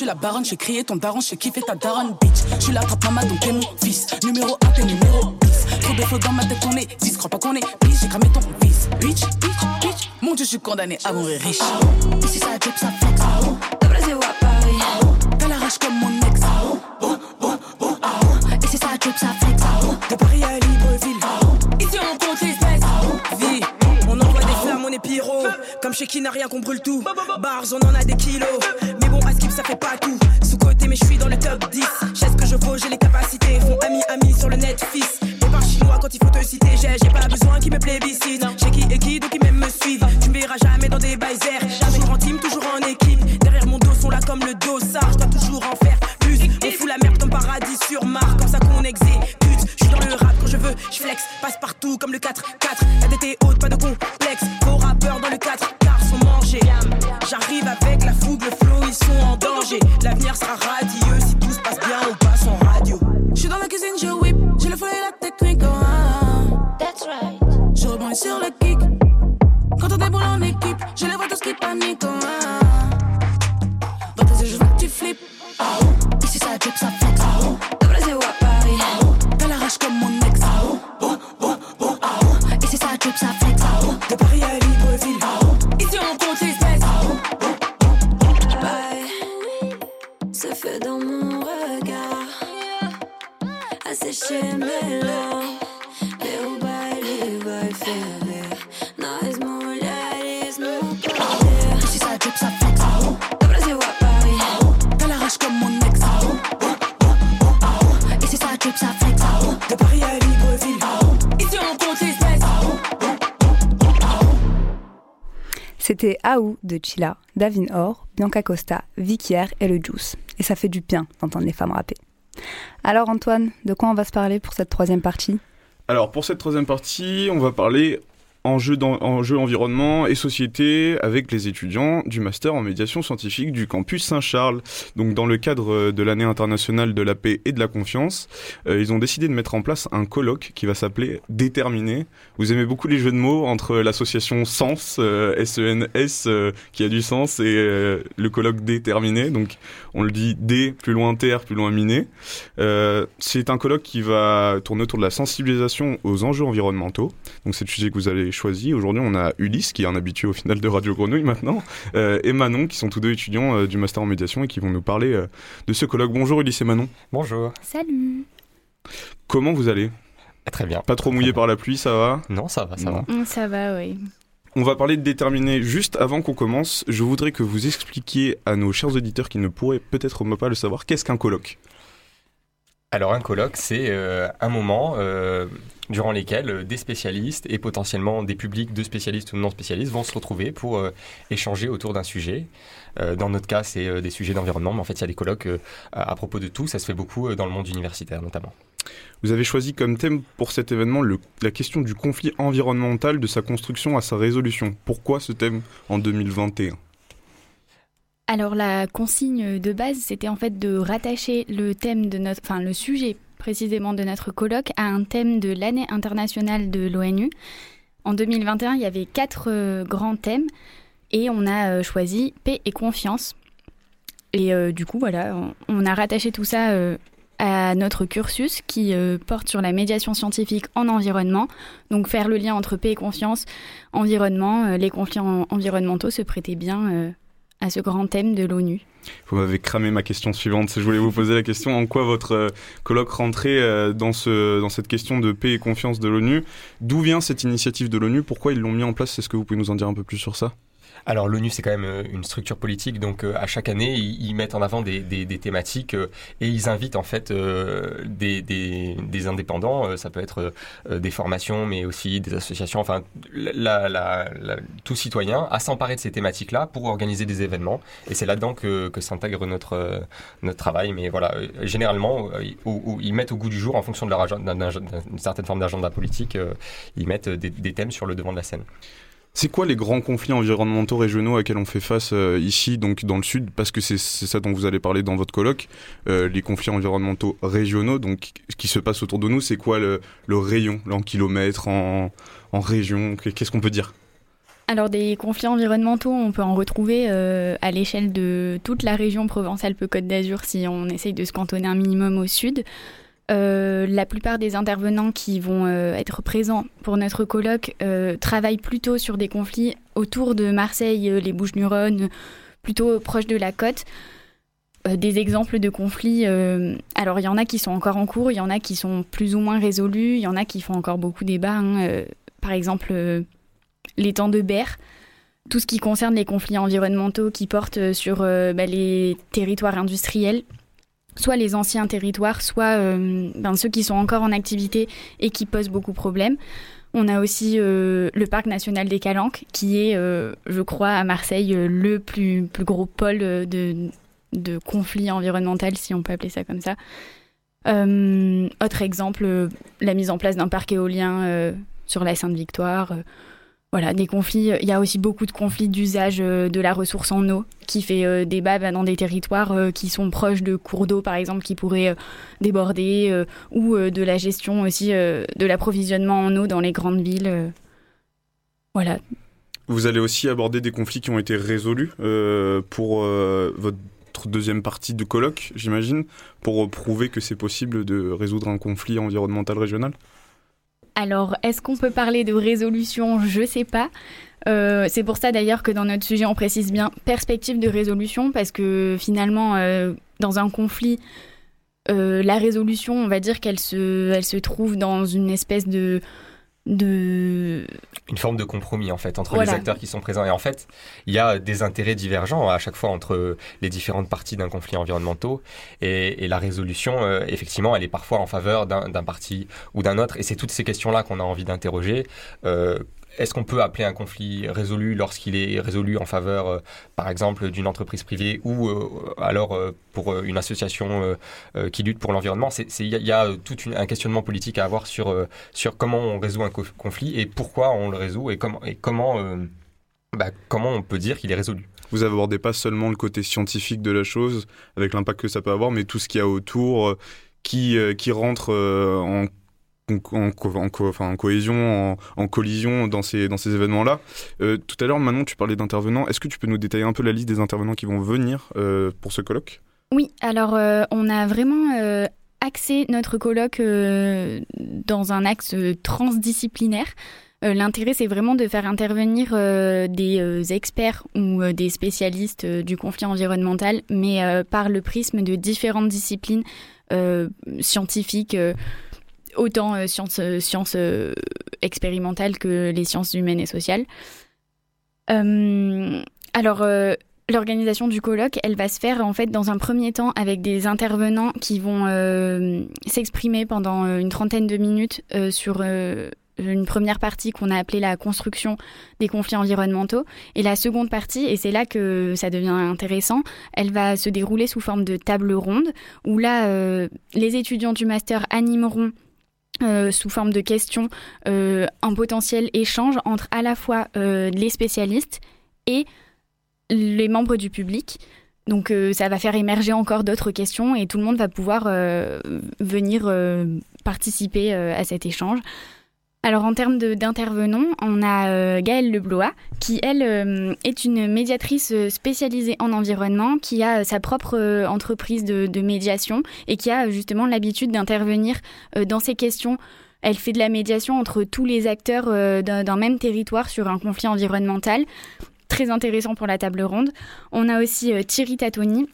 Suis la baronne, je crié ton daron, je kiffé ta daronne, bitch. Je suis la trappe maman, donc t'es mon fils. Numéro 1, t'es numéro 10. Trop de dans ma tête, on est 10. Crois pas qu'on est bitch, j'ai cramé ton fils. Bitch, bitch, bitch. Mon dieu, je suis condamné à mourir riche. Ici ça drip, ça flex. Chez qui n'a rien qu'on brûle tout. Bars, on en a des kilos. Mais bon, à skip, ça fait pas tout. Sous côté, mais je suis dans le top 10. J'ai ce que je vaux, j'ai les capacités. Font ami, ami sur le net, fils. Et par chinois quand il faut te citer. J'ai j'ai pas besoin qu'ils me plébiscitent. J'ai qui et qui, donc ils même me suivent. Tu me verras jamais dans des baisers. Toujours en team, toujours en équipe. Derrière mon dos sont là comme le dossard. Je dois toujours en faire plus. On fout la merde comme paradis sur Mars. Comme ça qu'on exécute. Je suis dans le rap quand je veux. Je flex, passe partout comme le 4-4. C'était Aou de Chila, Davin Or, Bianca Costa, Vicky R et le Juice. Et ça fait du bien d'entendre les femmes rapper. Alors Antoine, de quoi on va se parler pour cette troisième partie? Alors pour cette troisième partie, on va parler enjeux, dans, enjeux environnement et société avec les étudiants du master en médiation scientifique du campus Saint-Charles. Donc dans le cadre de l'année internationale de la paix et de la confiance, euh, ils ont décidé de mettre en place un colloque qui va s'appeler Déterminé. Vous aimez beaucoup les jeux de mots entre l'association Sens, euh, S-E-N-S, euh, qui a du sens, et euh, le colloque Déterminé. Donc on le dit D, plus loin terre, plus loin miné. Euh, c'est un colloque qui va tourner autour de la sensibilisation aux enjeux environnementaux. Donc c'est le sujet que vous avez choisi. Aujourd'hui, on a Ulysse, qui est un habitué au final de Radio Grenouille maintenant, euh, et Manon, qui sont tous deux étudiants euh, du Master en médiation et qui vont nous parler euh, de ce colloque. Bonjour Ulysse et Manon. Bonjour. Salut Comment vous allez? Très bien. Pas trop mouillé par la pluie, ça va? Non, ça va, ça Non. va. Ça va, oui. On va parler de déterminer. Juste avant qu'on commence, je voudrais que vous expliquiez à nos chers auditeurs qui ne pourraient peut-être pas le savoir, qu'est-ce qu'un colloque? Alors un colloque, c'est euh, un moment euh, durant lesquels euh, des spécialistes et potentiellement des publics de spécialistes ou non spécialistes vont se retrouver pour échanger autour d'un sujet. Dans notre cas, c'est des sujets d'environnement, mais en fait, il y a des colloques à, propos de tout. Ça se fait beaucoup dans le monde universitaire notamment. Vous avez choisi comme thème pour cet événement la question du conflit environnemental, de sa construction à sa résolution. Pourquoi ce thème en 2021 Alors la consigne de base, c'était en fait de rattacher le thème de notre, enfin le sujet précisément de notre colloque à un thème de l'année internationale de l'ONU. En 2021, il y avait quatre euh, grands thèmes et on a euh, choisi paix et confiance. Et euh, du coup, voilà, on, a rattaché tout ça à notre cursus qui porte sur la médiation scientifique en environnement. Donc faire le lien entre paix et confiance, environnement, les conflits en- environnementaux se prêtaient bien à ce grand thème de l'ONU. Vous m'avez cramé ma question suivante. Je voulais vous poser la question en quoi votre euh, colloque rentrait euh, dans, ce, dans cette question de paix et confiance de l'ONU? D'où vient cette initiative de l'ONU? Pourquoi ils l'ont mis en place? Est-ce que vous pouvez nous en dire un peu plus sur ça? Alors l'ONU c'est quand même euh, une structure politique, donc euh, à chaque année ils, mettent en avant des, thématiques euh, et ils invitent en fait des, indépendants, ça peut être des formations mais aussi des associations, enfin la, la, tout citoyen à s'emparer de ces thématiques-là pour organiser des événements et c'est là-dedans que, s'intègre notre, notre travail. Mais voilà, généralement ils- mettent au goût du jour en fonction de leur d'une certaine forme d'agenda politique, ils mettent des thèmes sur le devant de la scène. C'est quoi les grands conflits environnementaux régionaux auxquels on fait face euh, ici, donc dans le sud, parce que c'est ça dont vous allez parler dans votre colloque, euh, les conflits environnementaux régionaux, donc ce qui se passe autour de nous, c'est quoi le, rayon, en kilomètres, en, en région, qu'est-ce qu'on peut dire? Alors des conflits environnementaux, on peut en retrouver euh, à l'échelle de toute la région Provence-Alpes-Côte d'Azur si on essaye de se cantonner un minimum au sud. Euh, la plupart des intervenants qui vont euh, être présents pour notre colloque euh, travaillent plutôt sur des conflits autour de Marseille, les Bouches-du-Rhône, plutôt proche de la côte. Des exemples de conflits, alors il y en a qui sont encore en cours, il y en a qui sont plus ou moins résolus, il y en a qui font encore beaucoup débat. hein. Par exemple, euh, l'étang de Berre, tout ce qui concerne les conflits environnementaux qui portent sur bah, les territoires industriels, soit les anciens territoires, soit euh, ben, ceux qui sont encore en activité et qui posent beaucoup de problèmes. On a aussi euh, le parc national des Calanques, qui est, euh, je crois, à Marseille, le plus, gros pôle de, de conflits environnementaux, si on peut appeler ça comme ça. Autre exemple, la mise en place d'un parc éolien sur la Sainte-Victoire. Euh, voilà, des conflits. Il y a aussi beaucoup de conflits d'usage euh, de la ressource en eau qui fait euh, débat bah, dans des territoires euh, qui sont proches de cours d'eau, par exemple, qui pourraient euh, déborder, euh, ou euh, de la gestion aussi euh, de l'approvisionnement en eau dans les grandes villes. euh. Voilà. Vous allez aussi aborder des conflits qui ont été résolus euh, pour euh, votre deuxième partie de colloque, j'imagine, pour prouver que c'est possible de résoudre un conflit environnemental régional? Alors, est-ce qu'on peut parler de résolution? Je sais pas. Euh, c'est pour ça d'ailleurs que dans notre sujet, on précise bien perspective de résolution, parce que finalement, euh, dans un conflit, euh, la résolution, on va dire qu'elle se, elle se trouve dans une espèce de, de une forme de compromis en fait entre Voilà. les acteurs qui sont présents. Et en fait il y a des intérêts divergents à chaque fois entre les différentes parties d'un conflit environnemental. Et, et la résolution euh, effectivement elle est parfois en faveur d'un d'un parti ou d'un autre. Et c'est toutes ces questions là qu'on a envie d'interroger Euh, est-ce qu'on peut appeler un conflit résolu lorsqu'il est résolu en faveur, euh, par exemple, d'une entreprise privée ou euh, alors euh, pour une association qui lutte pour l'environnement? Il y, a- tout un questionnement politique à avoir sur, sur comment on résout un co- conflit et pourquoi on le résout et, comment bah, comment on peut dire qu'il est résolu. Vous abordez pas seulement le côté scientifique de la chose, avec l'impact que ça peut avoir, mais tout ce qu'il y a autour, qui, qui rentre en, en, cohésion, en, collision dans ces, événements-là. Euh, tout à l'heure, Manon, tu parlais d'intervenants. Est-ce que tu peux nous détailler un peu la liste des intervenants qui vont venir euh, pour ce colloque? Oui, alors euh, on a vraiment axé notre colloque dans un axe transdisciplinaire. L'intérêt, c'est vraiment de faire intervenir des experts ou des spécialistes du conflit environnemental, mais par le prisme de différentes disciplines scientifiques, autant euh, sciences, euh, euh, expérimentales que les sciences humaines et sociales. Alors, l'organisation du colloque, elle va se faire en fait dans un premier temps avec des intervenants qui vont s'exprimer pendant une trentaine de minutes sur une première partie qu'on a appelée la construction des conflits environnementaux et la seconde partie, et c'est là que ça devient intéressant, elle va se dérouler sous forme de table ronde où là les étudiants du master animeront euh, sous forme de questions euh, un potentiel échange entre à la fois euh, les spécialistes et les membres du public. Donc euh, ça va faire émerger encore d'autres questions et tout le monde va pouvoir euh, venir euh, participer euh, à cet échange. Alors en termes d'intervenants, on a euh, Gaëlle Leblois, qui elle euh, est une médiatrice euh, spécialisée en environnement, qui a sa propre entreprise de, de médiation et qui a justement l'habitude d'intervenir dans ces questions. Elle fait de la médiation entre tous les acteurs d'un même territoire sur un conflit environnemental. Très intéressant pour la table ronde. On a aussi Thierry Tatoni.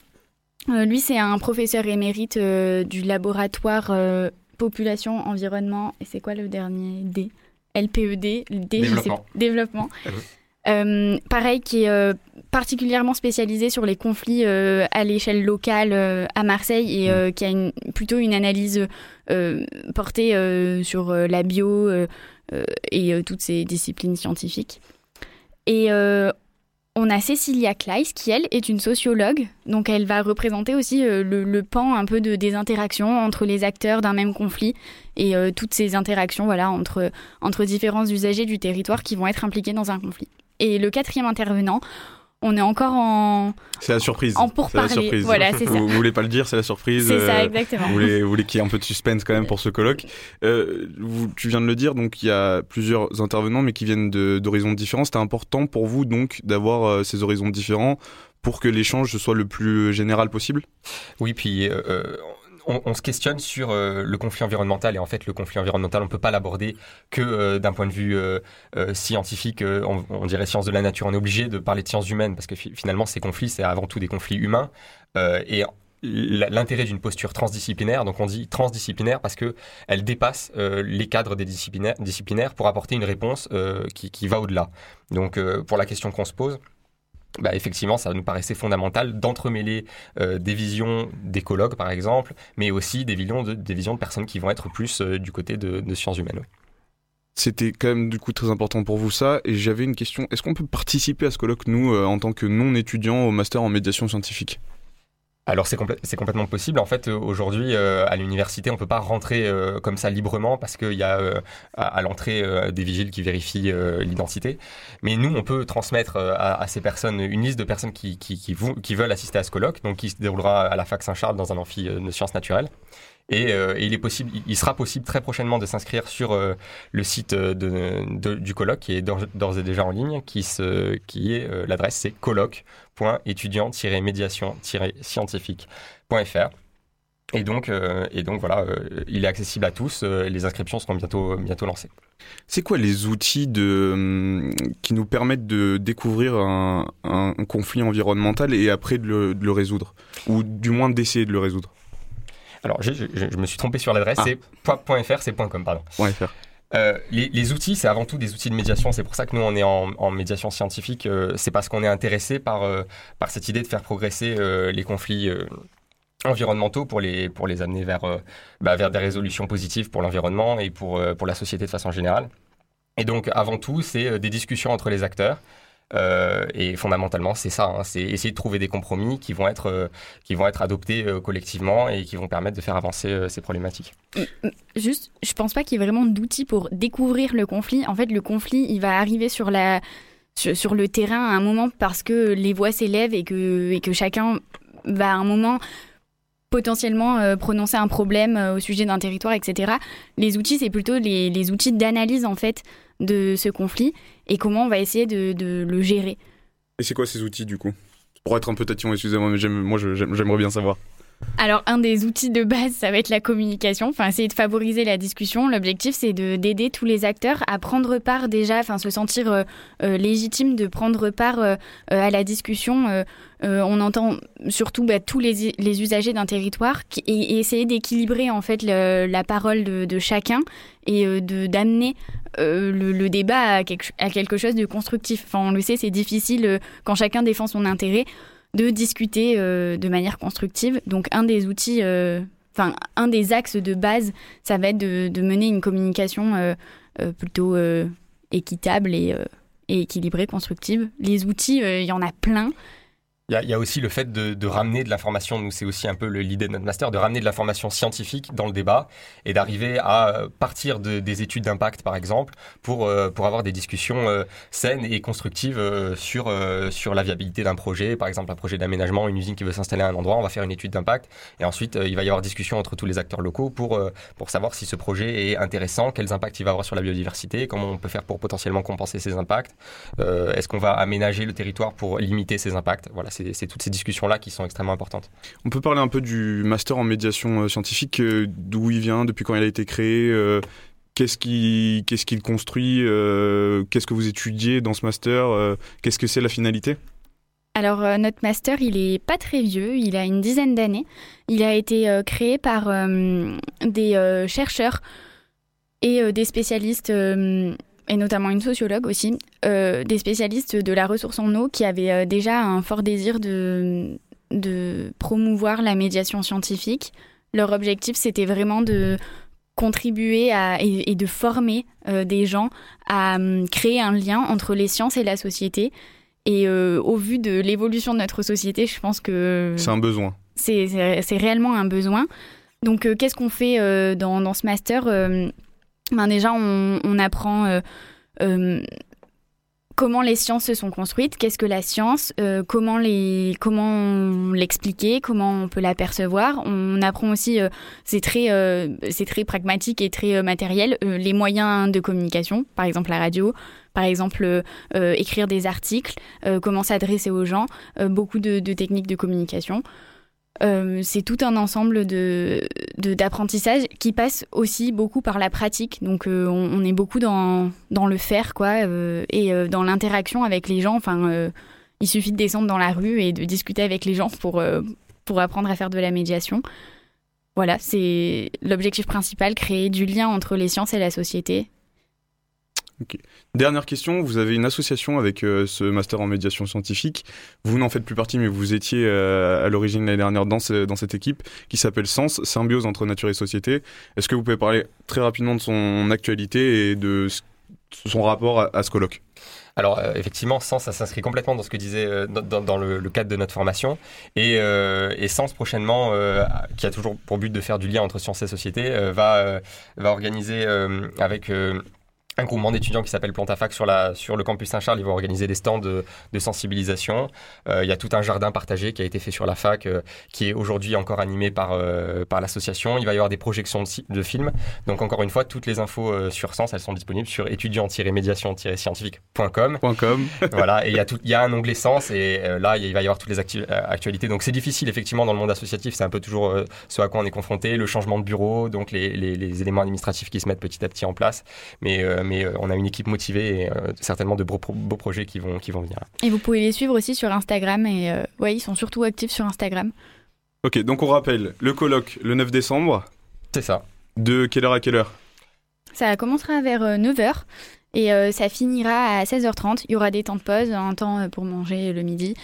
Lui, c'est un professeur émérite du laboratoire Population, Environnement. Et c'est quoi le dernier D? LPED, le D, sais- Développement. développement. Ah. Euh, pareil, qui est euh, particulièrement spécialisé sur les conflits euh, à l'échelle locale à Marseille et qui a une- plutôt une analyse portée sur la bio et toutes ces disciplines scientifiques. Et on a Cécilia Kleiss qui, elle, est une sociologue. Donc, elle va représenter aussi euh, le, pan un peu de, des interactions entre les acteurs d'un même conflit et euh, toutes ces interactions voilà, entre, entre différents usagers du territoire qui vont être impliqués dans un conflit. Et le quatrième intervenant, on est encore en... C'est la surprise. En C'est la pourparlers. surprise. Voilà, c'est ça. Vous, vous voulez pas le dire, c'est la surprise. C'est ça, euh, exactement. Vous voulez, voulez qu'il y ait un peu de suspense quand même pour ce colloque. Euh, vous- tu viens de le dire, donc il y a plusieurs intervenants, mais qui viennent de- d'horizons différents. C'était important pour vous donc d'avoir euh, ces horizons différents pour que l'échange soit le plus général possible? Oui, puis euh, euh, on, se questionne sur euh, le conflit environnemental et en fait le conflit environnemental on peut pas l'aborder que euh, d'un point de vue euh, scientifique, on, dirait sciences de la nature. On est obligé de parler de sciences humaines parce que fi- finalement ces conflits c'est avant tout des conflits humains et L'intérêt d'une posture transdisciplinaire, donc on dit transdisciplinaire parce que elle dépasse les cadres des disciplinaires, disciplinaires pour apporter une réponse qui, va au-delà. Donc pour la question qu'on se pose, bah, effectivement, ça nous paraissait fondamental d'entremêler euh, des visions d'écologues, par exemple, mais aussi des visions de, personnes qui vont être plus euh, du côté de, de sciences humaines. C'était quand même du coup très important pour vous ça. Et j'avais une question. Est-ce qu'on peut participer à ce colloque, nous, euh, en tant que non-étudiants au master en médiation scientifique? Alors c'est complè- c'est complètement possible. En fait, euh, aujourd'hui, euh, à l'université, on peut pas rentrer euh, comme ça librement parce qu'il y a euh, à, à l'entrée euh, des vigiles qui vérifient euh, l'identité. Mais nous, on peut transmettre à, à ces personnes une liste de personnes qui, qui, qui, qui veulent assister à ce colloque, donc qui se déroulera à la fac Saint-Charles dans un amphi de sciences naturelles. Et, euh, et il est possible, il- sera possible très prochainement de s'inscrire sur euh, le site euh, du colloque qui est d'ores et déjà en ligne, qui est l'adresse c'est colloque.étudiant-médiation-scientifique.fr. Et donc, voilà, il est accessible à tous. les inscriptions seront bientôt, lancées. C'est quoi les outils qui nous permettent de découvrir un, conflit environnemental et après de le résoudre? Ou du moins d'essayer de le résoudre? Alors, je, je- je me suis trompé sur l'adresse, Ah. c'est .fr, c'est .com, pardon. Faire. Euh, les, les outils, c'est avant tout des outils de médiation. C'est pour ça que nous, on est en, en médiation scientifique. euh, c'est parce qu'on est intéressé par, euh, par cette idée de faire progresser les conflits environnementaux pour les, pour les amener vers, bah, vers des résolutions positives pour l'environnement et pour, pour la société de façon générale. Et donc, avant tout, c'est des discussions entre les acteurs. Euh, et fondamentalement, c'est ça, hein, c'est essayer de trouver des compromis qui vont être, euh, qui vont être adoptés euh, collectivement et qui vont permettre de faire avancer ces problématiques. Juste, je pense pas qu'il y ait vraiment d'outils pour découvrir le conflit. En fait, le conflit, il va arriver sur la sur, le terrain à un moment parce que les voix s'élèvent et que et que chacun va à un moment potentiellement prononcer un problème au sujet d'un territoire, etc. Les outils, c'est plutôt les, les outils d'analyse en fait de ce conflit et comment on va essayer de, le gérer. Et c'est quoi ces outils du coup? Pour être un peu tatillon, excusez-moi, mais moi j'aimerais bien savoir. Alors, un des outils de base, ça va être la communication, enfin, essayer de favoriser la discussion. L'objectif, c'est de- d'aider tous les acteurs à prendre part déjà, enfin, se sentir euh, euh, légitime de prendre part euh, à la discussion. Euh, on entend surtout bah, tous les, les usagers d'un territoire et, essayer d'équilibrer en fait la parole de, chacun et de d'amener le, débat à quelque, à quelque chose de constructif. Enfin, on le sait, c'est difficile quand chacun défend son intérêt de discuter euh, de manière constructive. Donc un des outils, euh, enfin un des axes de base, ça va être de, mener une communication euh, plutôt équitable et, équilibrée, constructive. Les outils, il y en a plein. Il y, y a aussi le fait de, de ramener de l'information, nous c'est aussi un peu l'idée de notre master, de ramener de l'information scientifique dans le débat et d'arriver à euh, partir de, des études d'impact par exemple pour, euh, pour avoir des discussions euh, saines et constructives sur, sur la viabilité d'un projet, par exemple un projet d'aménagement, une usine qui veut s'installer à un endroit, on va faire une étude d'impact et ensuite il va y avoir discussion entre tous les acteurs locaux pour, pour savoir si ce projet est intéressant, quels impacts il va avoir sur la biodiversité, comment on peut faire pour potentiellement compenser ces impacts, est-ce qu'on va aménager le territoire pour limiter ces impacts, voilà c'est c'est toutes ces discussions-là qui sont extrêmement importantes. On peut parler un peu du master en médiation euh, scientifique, euh, d'où il vient, depuis quand il a été créé, euh, qu'est-ce qu'il qu'est-ce qu'il construit, euh, qu'est-ce que vous étudiez dans ce master, euh, qu'est-ce que c'est la finalité? Alors euh, notre master, il est pas très vieux, il a une dizaine d'années. Il a été euh, créé par euh, des euh, chercheurs et euh, des spécialistes euh, et notamment une sociologue aussi, euh, des spécialistes de la ressource en eau qui avaient euh, déjà un fort désir de, de promouvoir la médiation scientifique. Leur objectif, c'était vraiment de contribuer à, et, et de former euh, des gens à hum, créer un lien entre les sciences et la société. Et euh, au vu de l'évolution de notre société, je pense que C'est un besoin. c'est réellement un besoin. Donc, qu'est-ce qu'on fait dans, dans ce master ben Déjà, on, apprend euh, euh, comment les sciences se sont construites, qu'est-ce que la science, euh, comment l'expliquer, comment on peut l'apercevoir. On apprend aussi, c'est très, pragmatique et très matériel, les moyens de communication, par exemple la radio, par exemple écrire des articles, comment s'adresser aux gens, beaucoup de techniques de communication. Euh, c'est tout un ensemble de d'apprentissage qui passe aussi beaucoup par la pratique. Donc euh, on, est beaucoup dans, dans le faire quoi euh, et dans l'interaction avec les gens. Enfin, il suffit de descendre dans la rue et de discuter avec les gens pour pour apprendre à faire de la médiation. Voilà, c'est l'objectif principal, créer du lien entre les sciences et la société. Dernière question, vous avez une association avec euh, ce master en médiation scientifique. Vous n'en faites plus partie, mais vous étiez euh, à l'origine l'année dernière dans, dans cette équipe qui s'appelle Sens, symbiose entre nature et société. Est-ce que vous pouvez parler très rapidement de son actualité et de son rapport à, ce colloque? Alors euh, effectivement, Sens, ça s'inscrit complètement dans ce que disait dans, le, cadre de notre formation. Et, Sens prochainement, qui a toujours pour but de faire du lien entre sciences et société, va, va organiser avec un groupement d'étudiants qui s'appelle Plantafac sur, la, sur le campus Saint-Charles. Ils vont organiser des stands de, de sensibilisation. Euh, il y a tout un jardin partagé qui a été fait sur la fac, euh, qui est aujourd'hui encore animé par, euh, par l'association. Il va y avoir des projections de, films. Donc encore une fois, toutes les infos euh, sur Sens, elles sont disponibles sur étudiant-médiation-scientifique.com. voilà, et il y, a tout- il y a un onglet Sens, et euh, là, il va y avoir toutes les actu- euh, actualités. Donc c'est difficile, effectivement, dans le monde associatif, c'est un peu toujours ce à quoi on est confronté, le changement de bureau, donc les, les- les éléments administratifs qui se mettent petit à petit en place. Mais, mais euh, on a une équipe motivée et euh, certainement de beaux, pro- beaux projets qui vont, qui vont venir. Et vous pouvez les suivre aussi sur Instagram et euh, ouais, ils sont surtout actifs sur Instagram. Ok, donc on rappelle, le colloque le 9 décembre. C'est ça. De quelle heure à quelle heure? Ça commencera vers 9h et euh, ça finira à 16h30. Il y aura des temps de pause, un temps pour manger le midi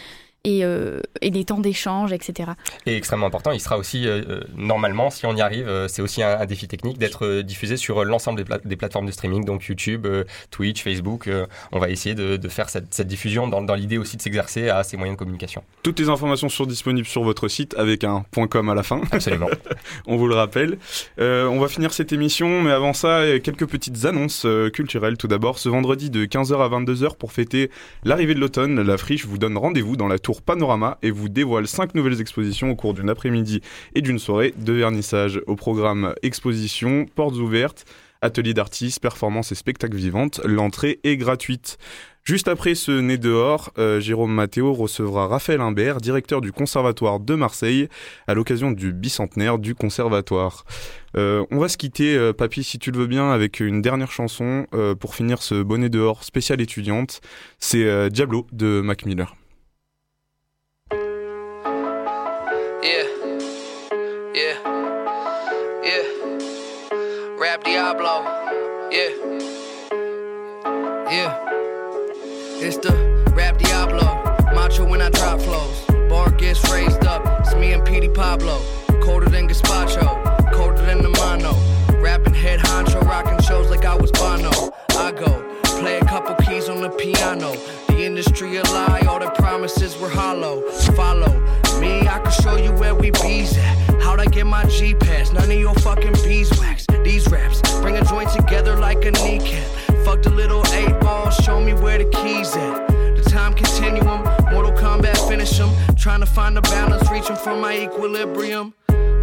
et, euh, et des temps d'échange, etc. Et extrêmement important, il sera aussi, euh, euh, normalement, si on y arrive, euh, c'est aussi un, un défi technique d'être euh, diffusé sur euh, l'ensemble des, pla- des plateformes de streaming, donc YouTube, euh, Twitch, Facebook. euh, on va essayer de, de faire cette, cette diffusion dans, dans l'idée aussi de s'exercer à ces moyens de communication. Toutes les informations sont disponibles sur votre site avec un .com à la fin. Absolument. on vous le rappelle. Euh, on va finir cette émission, mais avant ça, quelques petites annonces euh, culturelles. Tout d'abord, ce vendredi de 15h à 22h pour fêter l'arrivée de l'automne, la Friche vous donne rendez-vous dans la tour Panorama et vous dévoile cinq nouvelles expositions au cours d'une après-midi et d'une soirée de vernissage. Au programme exposition, portes ouvertes, ateliers d'artistes, performances et spectacles vivantes. L'entrée est gratuite. Juste après ce nez dehors, euh, Jérôme Matteo recevra Raphaël Imbert, directeur du Conservatoire de Marseille, à l'occasion du bicentenaire du Conservatoire. Euh, on va se quitter, euh, Papy, si tu le veux bien, avec une dernière chanson pour finir ce bonnet dehors spécial étudiante. C'est Diablo de Mac Miller. Yeah. Yeah. It's the Rap Diablo. Macho when I drop flows. Bar gets raised up. It's me and Petey Pablo. Colder than Gazpacho. Colder than the mono. Rapping head honcho. Rocking shows like I was Bono. I go. Play a couple keys on the piano. The industry a lie. All the promises were hollow. Follow me. I can show you where we bees at. How'd I get my G pass? None of your fucking beeswax. These raps bring a joint together like a kneecap. Fuck the little eight ball. Show me where the keys at. The time continuum. Mortal Kombat finish 'em. Trying to find a balance. Reaching for my equilibrium.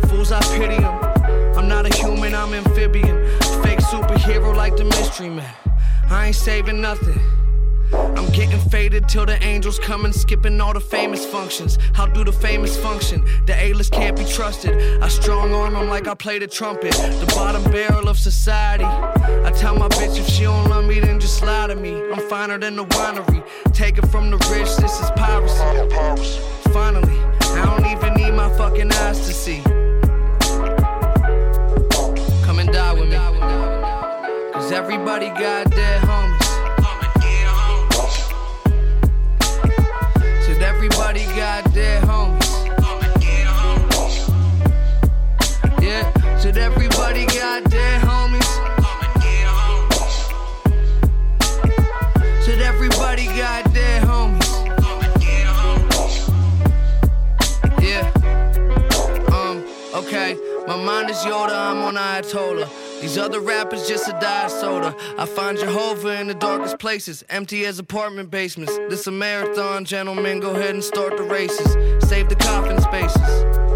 Fools, I pity 'em. I'm not a human, I'm amphibian. Fake superhero like the mystery man. I ain't saving nothing. I'm getting faded till the angels come and skipping all the famous functions. How do the famous function? The A-list can't be trusted. I strong arm them like I play the trumpet. The bottom barrel of society. I tell my bitch if she don't love me, then just lie to me. I'm finer than the winery. Take it from the rich, this is piracy. Finally, I don't even need my fucking eyes to see. Come and die with me. Cause everybody got Everybody got their homies. Yeah, should everybody got their homies? Should everybody got their homies? Yeah. Um. Okay. My mind is Yoda. I'm on Ayatollah. These other rappers just a diet soda. I find Jehovah in the darkest places, empty as apartment basements. This a marathon, gentlemen. Go ahead and start the races. Save the coffin spaces.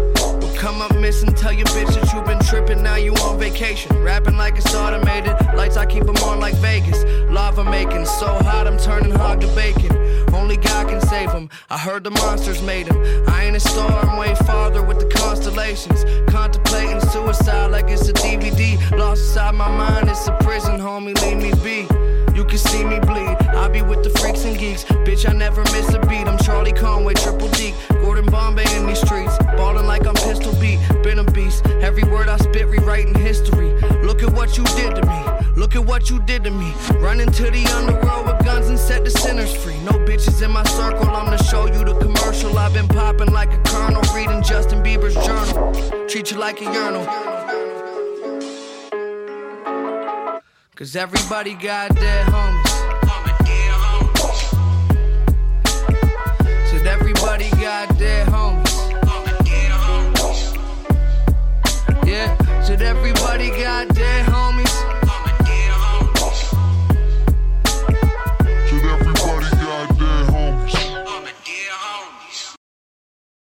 Come up missing, tell your bitch that you been tripping, now you on vacation. Rapping like it's automated, lights I keep them on like Vegas. Lava making, so hot I'm turning hog to bacon. Only God can save. I heard the monsters made him. I ain't a star, I'm way farther with the constellations. Contemplating suicide like it's a DVD. Lost inside my mind, it's a prison, homie, leave me be. You can see me bleed. I be with the freaks and geeks. Bitch, I never miss a beat. I'm Charlie Conway, Triple D. Gordon Bombay in these streets. Ballin' like I'm pistol beat. Been a beast. Every word I spit, rewriting history. Look at what you did to me. Look at what you did to me. Run into the underworld with guns and set the sinners free. No bitches in my circle. I'm gonna show you the commercial. I've been popping like a colonel. Reading Justin Bieber's journal. Treat you like a urinal. Cause everybody got their homies. Said everybody got their homies. Yeah, said everybody got their homies.